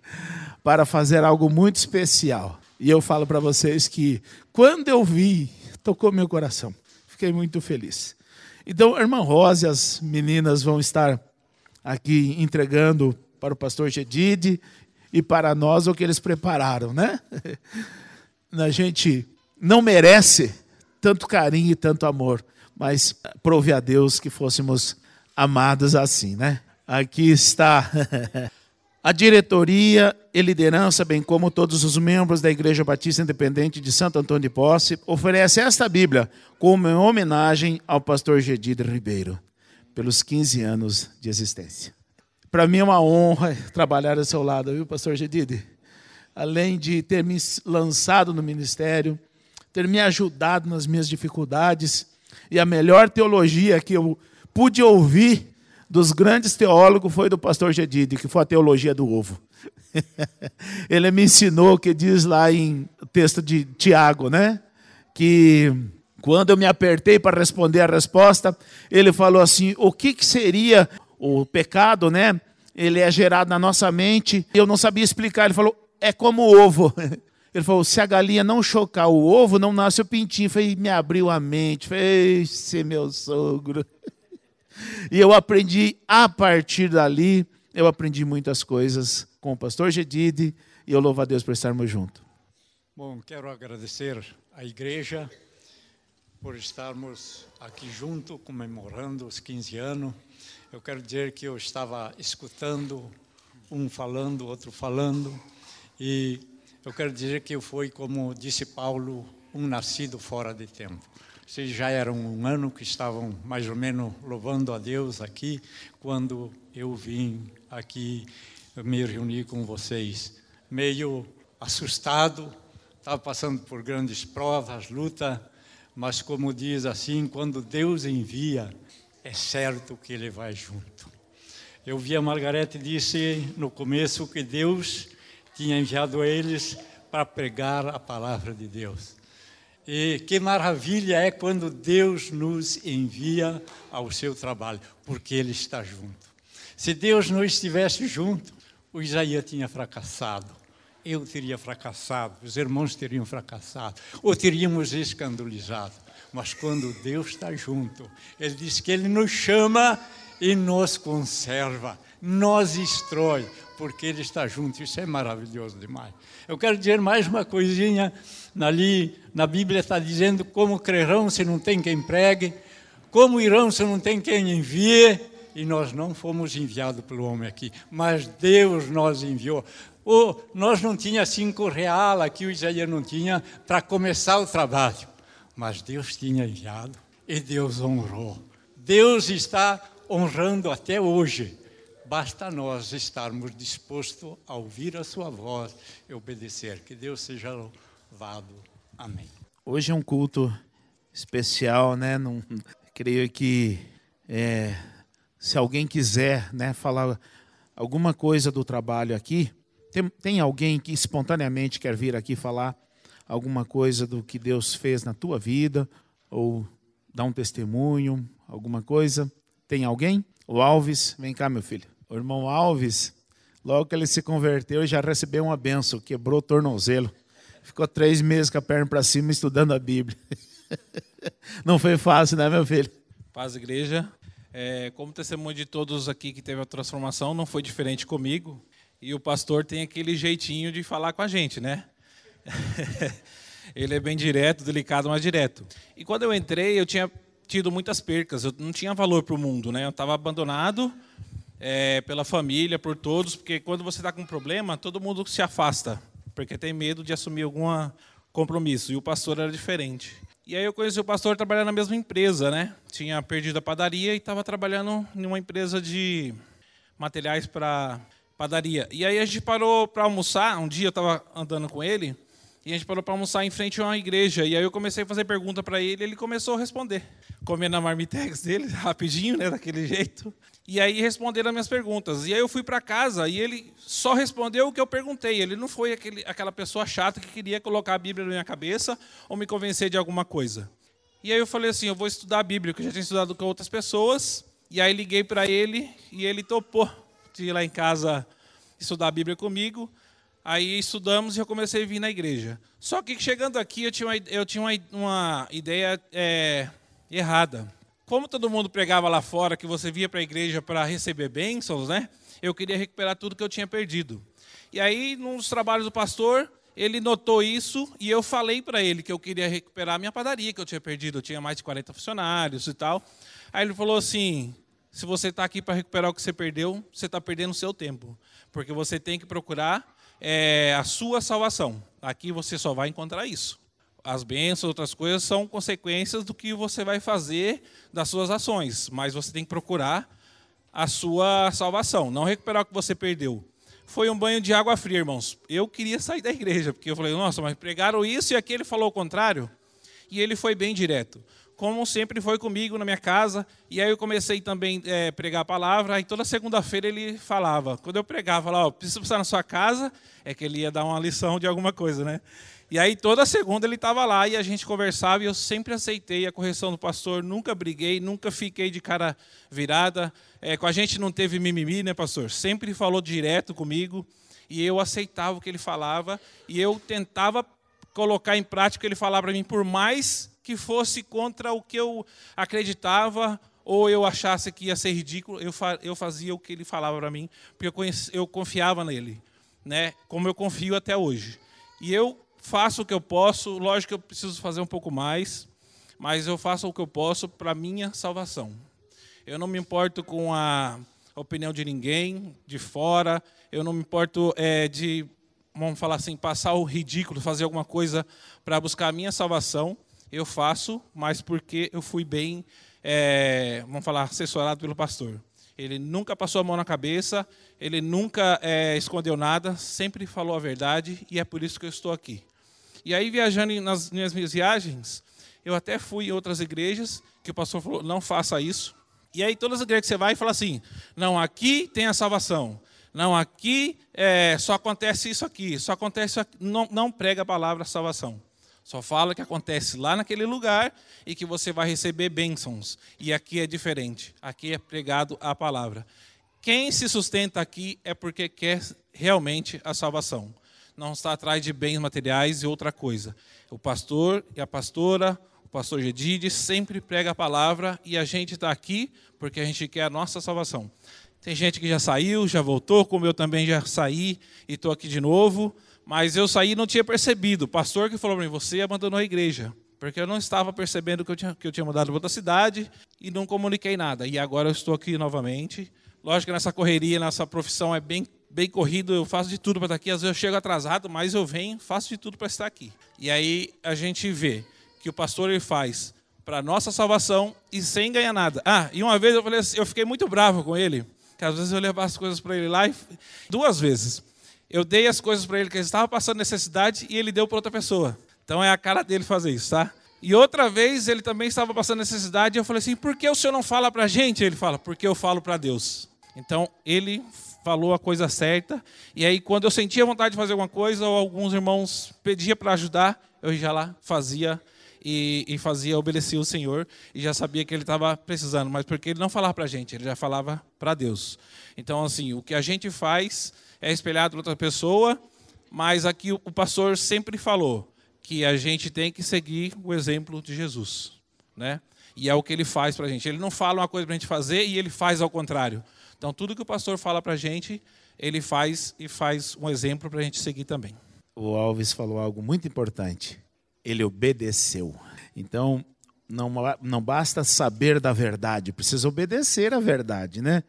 para fazer algo muito especial. E eu falo para vocês que quando eu vi, tocou meu coração. Fiquei muito feliz. Então, irmã Rosa e as meninas vão estar aqui entregando para o pastor Gedide e para nós o que eles prepararam, né? A gente não merece tanto carinho e tanto amor, mas prove a Deus que fôssemos amados assim, né? Aqui está a diretoria e liderança, bem como todos os membros da Igreja Batista Independente de Santo Antônio de Posse, oferece esta Bíblia como homenagem ao pastor Gedido Ribeiro, pelos 15 anos de existência. Para mim é uma honra trabalhar ao seu lado, viu, pastor Gedide? Além de ter me lançado no ministério, ter me ajudado nas minhas dificuldades. E a melhor teologia que eu pude ouvir dos grandes teólogos foi do pastor Gedide, que foi a teologia do ovo. Ele me ensinou que diz lá em texto de Tiago, né? Que quando eu me apertei para responder a resposta, ele falou assim: o que, que seria o pecado, né? Ele é gerado na nossa mente. Eu não sabia explicar. Ele falou: é como o ovo. Ele falou: se a galinha não chocar o ovo, não nasce o pintinho. Falei, me abriu a mente. Falei, esse meu sogro. E eu aprendi a partir dali, eu aprendi muitas coisas com o pastor Gedide e eu louvo a Deus por estarmos juntos. Bom, quero agradecer à igreja por estarmos aqui junto comemorando os 15 anos. Eu quero dizer que eu estava escutando um falando, outro falando e eu quero dizer que eu fui, como disse Paulo, um nascido fora de tempo. Vocês já eram um ano que estavam mais ou menos louvando a Deus aqui, quando eu vim aqui me reunir com vocês. Meio assustado, estava passando por grandes provas, luta, mas como diz assim, quando Deus envia, é certo que Ele vai junto. Eu vi a Margarete disse no começo que Deus tinha enviado eles para pregar a palavra de Deus. E que maravilha é quando Deus nos envia ao seu trabalho, porque Ele está junto. Se Deus não estivesse junto, o Isaías tinha fracassado, eu teria fracassado, os irmãos teriam fracassado, ou teríamos escandalizado. Mas quando Deus está junto, Ele diz que Ele nos chama e nos conserva, nos destrói, porque Ele está junto. Isso é maravilhoso demais. Eu quero dizer mais uma coisinha. Ali na Bíblia está dizendo como crerão se não tem quem pregue, como irão se não tem quem envie. E nós não fomos enviados pelo homem aqui, mas Deus nos enviou. Oh, nós não tinha cinco real aqui, o Isaías não tinha, para começar o trabalho. Mas Deus tinha enviado e Deus honrou. Deus está honrando até hoje. Basta nós estarmos dispostos a ouvir a sua voz e obedecer. Que Deus seja louvado. Amém. Hoje é um culto especial, né? Não, creio que é, se alguém quiser né, falar alguma coisa do trabalho aqui, tem, tem alguém que espontaneamente quer vir aqui falar alguma coisa do que Deus fez na tua vida, ou dar um testemunho, alguma coisa? Tem alguém? O Alves, vem cá, meu filho. O irmão Alves, logo que ele se converteu, já recebeu uma benção, quebrou o tornozelo. Ficou três meses com a perna para cima estudando a Bíblia. Não foi fácil, né, meu filho? Paz, igreja. É, como testemunho de todos aqui que teve a transformação, não foi diferente comigo. E o pastor tem aquele jeitinho de falar com a gente, né? Ele é bem direto, delicado, mas direto. E quando eu entrei, eu tinha tido muitas percas. Eu não tinha valor para o mundo, né? Eu estava abandonado é, pela família, por todos, porque quando você está com um problema, todo mundo se afasta, porque tem medo de assumir algum compromisso. E o pastor era diferente. E aí eu conheci o pastor trabalhando na mesma empresa, né? Tinha perdido a padaria e estava trabalhando em uma empresa de materiais para padaria. E aí a gente parou para almoçar. Um dia eu estava andando com ele e a gente parou para almoçar em frente a uma igreja. E aí eu comecei a fazer pergunta para ele ele começou a responder. Comendo a marmitex dele, rapidinho, né, daquele jeito. E aí responderam as minhas perguntas. E aí eu fui para casa e ele só respondeu o que eu perguntei. Ele não foi aquele, aquela pessoa chata que queria colocar a Bíblia na minha cabeça ou me convencer de alguma coisa. E aí eu falei assim, eu vou estudar a Bíblia, que eu já tinha estudado com outras pessoas. E aí liguei para ele e ele topou de ir lá em casa estudar a Bíblia comigo. Aí estudamos e eu comecei a vir na igreja. Só que chegando aqui eu tinha uma, eu tinha uma, uma ideia é, errada. Como todo mundo pregava lá fora que você via para a igreja para receber bênçãos, né? Eu queria recuperar tudo que eu tinha perdido. E aí, num dos trabalhos do pastor, ele notou isso e eu falei para ele que eu queria recuperar a minha padaria que eu tinha perdido. Eu tinha mais de 40 funcionários e tal. Aí ele falou assim: se você está aqui para recuperar o que você perdeu, você está perdendo o seu tempo. Porque você tem que procurar é, a sua salvação. Aqui você só vai encontrar isso. As bênçãos, outras coisas, são consequências do que você vai fazer das suas ações. Mas você tem que procurar a sua salvação, não recuperar o que você perdeu. Foi um banho de água fria, irmãos. Eu queria sair da igreja, porque eu falei, nossa, mas pregaram isso e aquele falou o contrário. E ele foi bem direto como sempre foi comigo na minha casa. E aí eu comecei também a é, pregar a palavra. E toda segunda-feira ele falava. Quando eu pregava lá, ó, preciso passar na sua casa, é que ele ia dar uma lição de alguma coisa, né? E aí toda segunda ele estava lá e a gente conversava e eu sempre aceitei a correção do pastor, nunca briguei, nunca fiquei de cara virada. É, com a gente não teve mimimi, né, pastor? Sempre falou direto comigo e eu aceitava o que ele falava e eu tentava colocar em prática o que ele falava para mim, por mais que fosse contra o que eu acreditava ou eu achasse que ia ser ridículo, eu, fa eu fazia o que ele falava para mim, porque eu, eu confiava nele, né? como eu confio até hoje. E eu faço o que eu posso, lógico que eu preciso fazer um pouco mais, mas eu faço o que eu posso para minha salvação. Eu não me importo com a opinião de ninguém de fora, eu não me importo é, de, vamos falar assim, passar o ridículo, fazer alguma coisa para buscar a minha salvação eu faço, mas porque eu fui bem, é, vamos falar, assessorado pelo pastor. Ele nunca passou a mão na cabeça, ele nunca é, escondeu nada, sempre falou a verdade e é por isso que eu estou aqui. E aí, viajando nas minhas viagens, eu até fui em outras igrejas que o pastor falou: não faça isso. E aí, todas as igrejas que você vai, fala assim: não, aqui tem a salvação. Não, aqui é, só acontece isso aqui, só acontece aqui. Não, não prega a palavra salvação. Só fala que acontece lá naquele lugar e que você vai receber bênçãos. E aqui é diferente. Aqui é pregado a palavra. Quem se sustenta aqui é porque quer realmente a salvação. Não está atrás de bens materiais e outra coisa. O pastor e a pastora, o pastor Gedide, sempre prega a palavra e a gente está aqui porque a gente quer a nossa salvação. Tem gente que já saiu, já voltou, como eu também já saí e estou aqui de novo. Mas eu saí e não tinha percebido. O pastor que falou para mim, você abandonou a igreja. Porque eu não estava percebendo que eu tinha, que eu tinha mudado para outra cidade e não comuniquei nada. E agora eu estou aqui novamente. Lógico que nessa correria, nessa profissão é bem, bem corrido, eu faço de tudo para estar aqui. Às vezes eu chego atrasado, mas eu venho, faço de tudo para estar aqui. E aí a gente vê que o pastor ele faz para nossa salvação e sem ganhar nada. Ah, e uma vez eu falei assim, eu fiquei muito bravo com ele que às vezes eu levava as coisas para ele lá e duas vezes. Eu dei as coisas para ele que ele estava passando necessidade e ele deu para outra pessoa. Então é a cara dele fazer isso, tá? E outra vez ele também estava passando necessidade e eu falei assim: por que o senhor não fala para a gente? Ele fala: porque eu falo para Deus. Então ele falou a coisa certa. E aí, quando eu sentia vontade de fazer alguma coisa, ou alguns irmãos pediam para ajudar, eu já lá fazia e, e fazia, obedecia o Senhor e já sabia que ele estava precisando, mas porque ele não falava para a gente, ele já falava para Deus. Então, assim, o que a gente faz é espelhado para outra pessoa, mas aqui o pastor sempre falou que a gente tem que seguir o exemplo de Jesus, né? E é o que ele faz para a gente. Ele não fala uma coisa para a gente fazer e ele faz ao contrário. Então, tudo que o pastor fala para a gente, ele faz e faz um exemplo para a gente seguir também. O Alves falou algo muito importante ele obedeceu. Então, não, não basta saber da verdade, precisa obedecer à verdade, né?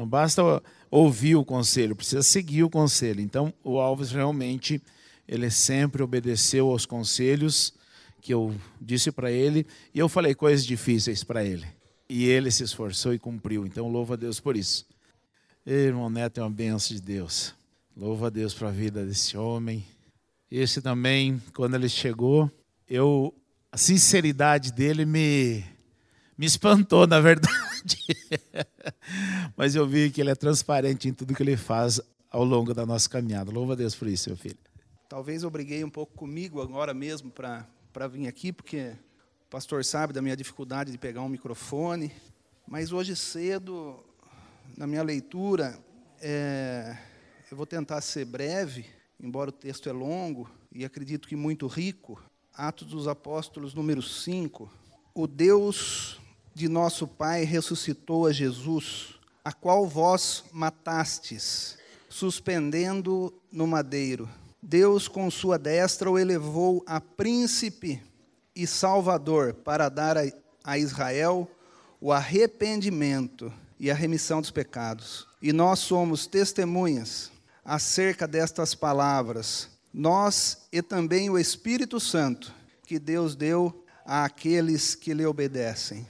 Não basta ouvir o conselho, precisa seguir o conselho. Então, o Alves realmente, ele sempre obedeceu aos conselhos que eu disse para ele, e eu falei coisas difíceis para ele. E ele se esforçou e cumpriu. Então, louva a Deus por isso. Ei, irmão Neto é uma benção de Deus. Louva a Deus para a vida desse homem. Esse também, quando ele chegou, eu a sinceridade dele me me espantou, na verdade. Mas eu vi que ele é transparente em tudo que ele faz ao longo da nossa caminhada. Louva a Deus por isso, meu filho. Talvez eu briguei um pouco comigo agora mesmo para vir aqui, porque o pastor sabe da minha dificuldade de pegar um microfone. Mas hoje cedo, na minha leitura, é, eu vou tentar ser breve embora o texto é longo e acredito que muito rico, Atos dos Apóstolos, número 5, o Deus de nosso Pai ressuscitou a Jesus, a qual vós matastes, suspendendo no madeiro. Deus, com sua destra, o elevou a príncipe e salvador para dar a Israel o arrependimento e a remissão dos pecados. E nós somos testemunhas acerca destas palavras, nós e também o Espírito Santo, que Deus deu àqueles que lhe obedecem.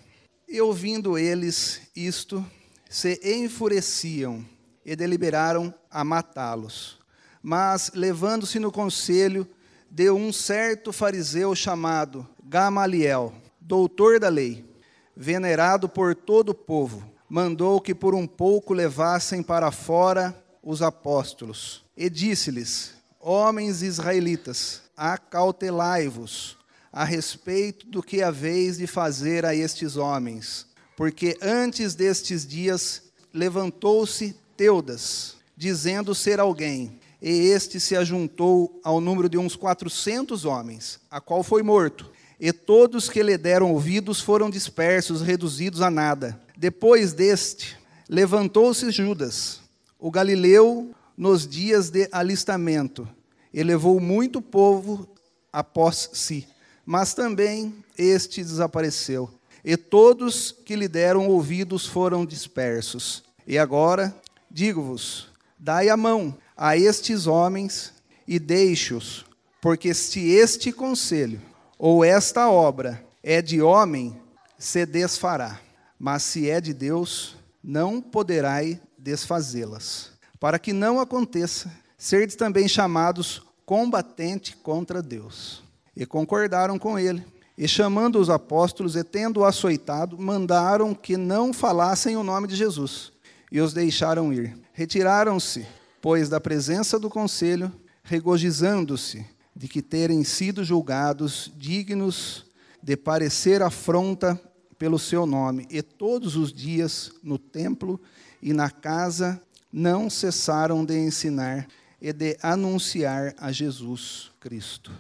E ouvindo eles isto, se enfureciam e deliberaram a matá-los. Mas, levando-se no conselho, deu um certo fariseu chamado Gamaliel, doutor da lei, venerado por todo o povo, mandou que por um pouco levassem para fora os apóstolos e disse-lhes: Homens israelitas, acautelai-vos a respeito do que haveis de fazer a estes homens, porque antes destes dias levantou-se Teudas, dizendo ser alguém, e este se ajuntou ao número de uns quatrocentos homens, a qual foi morto. E todos que lhe deram ouvidos foram dispersos, reduzidos a nada. Depois deste, levantou-se Judas, o Galileu, nos dias de alistamento, elevou muito povo após si, mas também este desapareceu, e todos que lhe deram ouvidos foram dispersos. E agora, digo-vos, dai a mão a estes homens e deixe-os, porque se este conselho ou esta obra é de homem, se desfará, mas se é de Deus, não poderai desfazê-las. Para que não aconteça, serdes também chamados combatente contra Deus. E concordaram com ele. E chamando os apóstolos e tendo-o açoitado, mandaram que não falassem o nome de Jesus. E os deixaram ir. Retiraram-se, pois, da presença do conselho, regozijando-se de que terem sido julgados dignos de parecer afronta pelo seu nome, e todos os dias no templo e na casa não cessaram de ensinar e de anunciar a Jesus Cristo.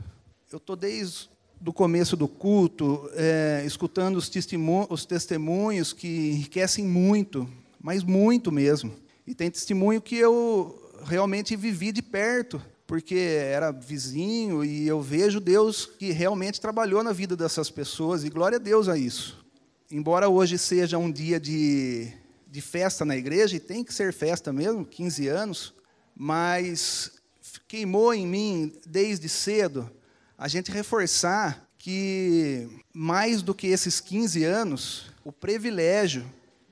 Eu estou desde do começo do culto, é, escutando os, os testemunhos que enriquecem muito, mas muito mesmo. E tem testemunho que eu realmente vivi de perto, porque era vizinho e eu vejo Deus que realmente trabalhou na vida dessas pessoas, e glória a Deus a isso. Embora hoje seja um dia de, de festa na igreja, e tem que ser festa mesmo, 15 anos, mas queimou em mim desde cedo a gente reforçar que, mais do que esses 15 anos, o privilégio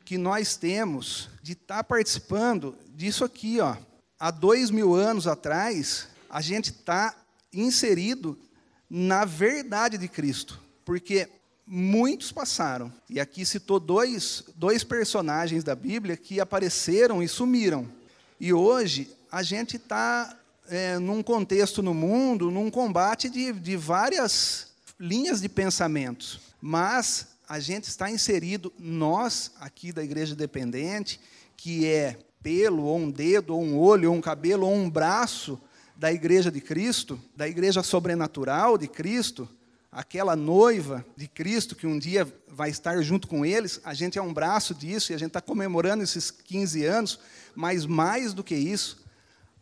que nós temos de estar tá participando disso aqui, ó. Há dois mil anos atrás, a gente está inserido na verdade de Cristo, porque muitos passaram. E aqui citou dois, dois personagens da Bíblia que apareceram e sumiram. E hoje a gente está é, num contexto no mundo, num combate de, de várias linhas de pensamentos. Mas a gente está inserido, nós aqui da Igreja Dependente, que é pelo, ou um dedo, ou um olho, ou um cabelo, ou um braço da Igreja de Cristo, da Igreja sobrenatural de Cristo, aquela noiva de Cristo que um dia vai estar junto com eles, a gente é um braço disso e a gente está comemorando esses 15 anos, mas mais do que isso,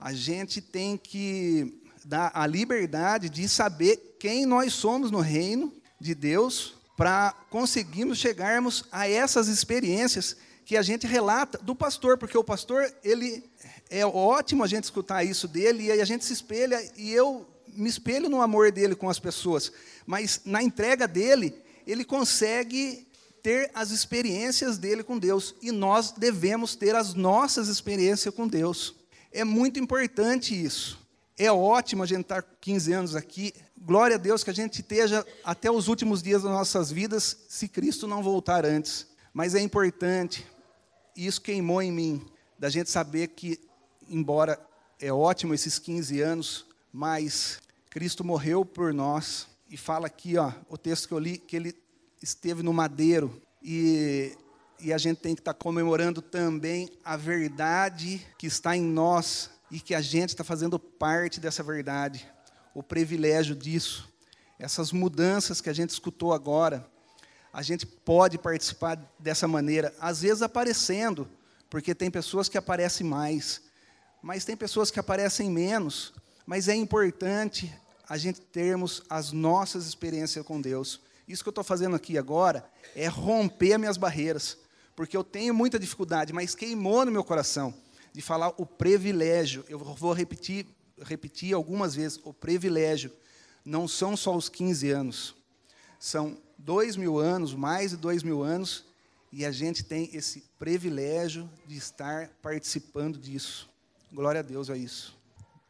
a gente tem que dar a liberdade de saber quem nós somos no reino de Deus para conseguirmos chegarmos a essas experiências que a gente relata do pastor, porque o pastor, ele é ótimo a gente escutar isso dele e a gente se espelha e eu me espelho no amor dele com as pessoas, mas na entrega dele, ele consegue ter as experiências dele com Deus e nós devemos ter as nossas experiências com Deus. É muito importante isso. É ótimo a gente estar 15 anos aqui. Glória a Deus que a gente esteja até os últimos dias das nossas vidas, se Cristo não voltar antes. Mas é importante, isso queimou em mim, da gente saber que, embora é ótimo esses 15 anos, mas Cristo morreu por nós. E fala aqui, ó, o texto que eu li, que ele esteve no madeiro. E e a gente tem que estar tá comemorando também a verdade que está em nós e que a gente está fazendo parte dessa verdade, o privilégio disso, essas mudanças que a gente escutou agora, a gente pode participar dessa maneira, às vezes aparecendo, porque tem pessoas que aparecem mais, mas tem pessoas que aparecem menos, mas é importante a gente termos as nossas experiências com Deus. Isso que eu estou fazendo aqui agora é romper as minhas barreiras porque eu tenho muita dificuldade, mas queimou no meu coração de falar o privilégio. Eu vou repetir, repetir algumas vezes: o privilégio não são só os 15 anos, são dois mil anos, mais de dois mil anos, e a gente tem esse privilégio de estar participando disso. Glória a Deus a isso.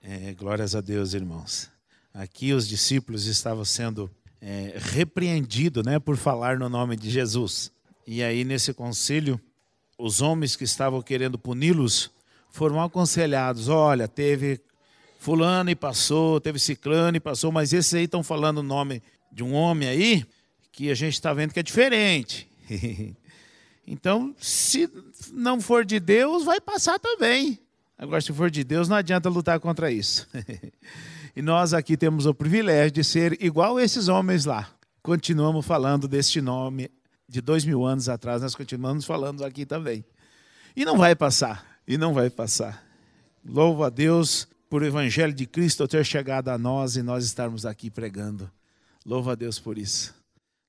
É, glórias a Deus, irmãos. Aqui os discípulos estavam sendo é, repreendidos né, por falar no nome de Jesus. E aí, nesse conselho, os homens que estavam querendo puni-los foram aconselhados: olha, teve Fulano e passou, teve Ciclano e passou, mas esses aí estão falando o nome de um homem aí que a gente está vendo que é diferente. então, se não for de Deus, vai passar também. Agora, se for de Deus, não adianta lutar contra isso. e nós aqui temos o privilégio de ser igual esses homens lá. Continuamos falando deste nome de dois mil anos atrás, nós continuamos falando aqui também. E não vai passar, e não vai passar. Louvo a Deus por o Evangelho de Cristo ter chegado a nós e nós estarmos aqui pregando. Louvo a Deus por isso.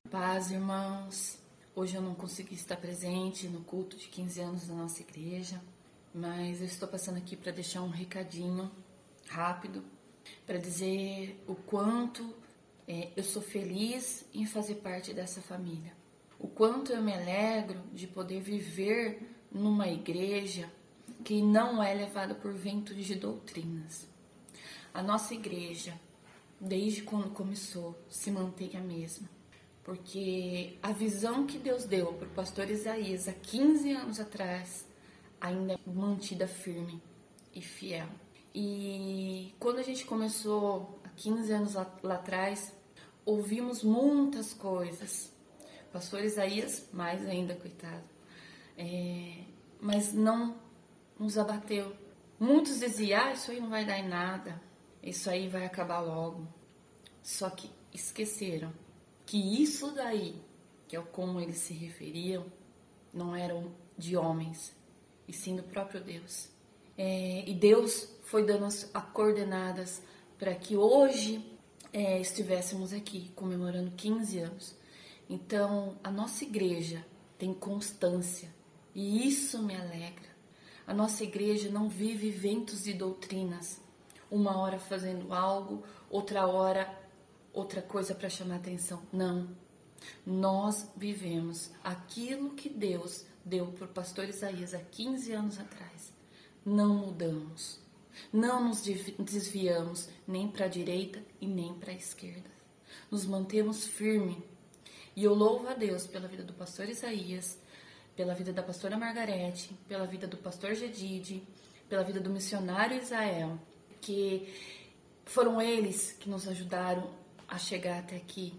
Paz, irmãos. Hoje eu não consegui estar presente no culto de 15 anos da nossa igreja, mas eu estou passando aqui para deixar um recadinho rápido para dizer o quanto é, eu sou feliz em fazer parte dessa família o quanto eu me alegro de poder viver numa igreja que não é levada por ventos de doutrinas. A nossa igreja, desde quando começou, se mantém a mesma. Porque a visão que Deus deu para o pastor Isaías há 15 anos atrás ainda é mantida firme e fiel. E quando a gente começou a 15 anos lá, lá atrás, ouvimos muitas coisas. Pastor Isaías, mais ainda, coitado. É, mas não nos abateu. Muitos diziam, ah, isso aí não vai dar em nada, isso aí vai acabar logo. Só que esqueceram que isso daí, que é como eles se referiam, não eram de homens, e sim do próprio Deus. É, e Deus foi dando as, as coordenadas para que hoje é, estivéssemos aqui comemorando 15 anos. Então, a nossa igreja tem constância e isso me alegra. A nossa igreja não vive ventos e doutrinas, uma hora fazendo algo, outra hora outra coisa para chamar atenção. Não. Nós vivemos aquilo que Deus deu para o pastor Isaías há 15 anos atrás. Não mudamos. Não nos desviamos nem para a direita e nem para a esquerda. Nos mantemos firmes. E eu louvo a Deus pela vida do pastor Isaías, pela vida da pastora Margarete, pela vida do pastor Gedide, pela vida do missionário Israel, que foram eles que nos ajudaram a chegar até aqui.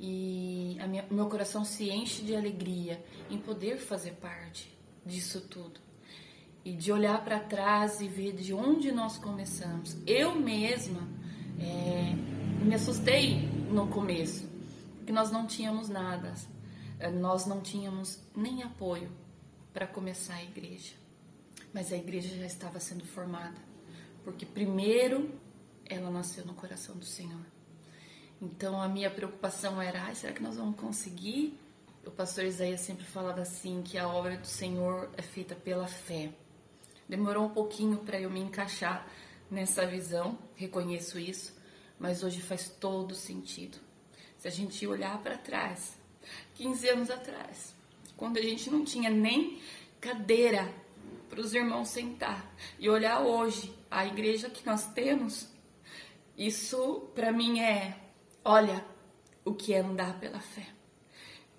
E minha, meu coração se enche de alegria em poder fazer parte disso tudo. E de olhar para trás e ver de onde nós começamos. Eu mesma é, me assustei no começo, porque nós não tínhamos nada. É, nós não tínhamos nem apoio para começar a igreja. Mas a igreja já estava sendo formada. Porque primeiro ela nasceu no coração do Senhor. Então a minha preocupação era: ah, será que nós vamos conseguir? O pastor Isaías sempre falava assim: que a obra do Senhor é feita pela fé. Demorou um pouquinho para eu me encaixar nessa visão, reconheço isso, mas hoje faz todo sentido. Se a gente olhar para trás, 15 anos atrás, quando a gente não tinha nem cadeira para os irmãos sentar, e olhar hoje a igreja que nós temos, isso para mim é Olha o que é andar pela fé.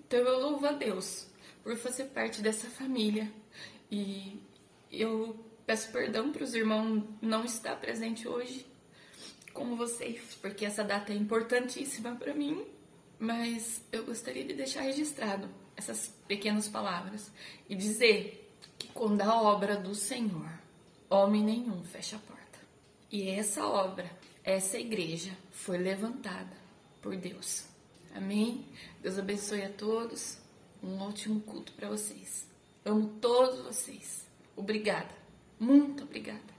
Então eu louvo a Deus por fazer parte dessa família e eu peço perdão para os irmãos não estar presente hoje com vocês, porque essa data é importantíssima para mim, mas eu gostaria de deixar registrado essas pequenas palavras e dizer que quando a obra do Senhor, homem nenhum fecha a porta. E essa obra, essa igreja foi levantada por Deus. Amém? Deus abençoe a todos. Um ótimo culto para vocês. Amo todos vocês. Obrigada. Muito obrigada.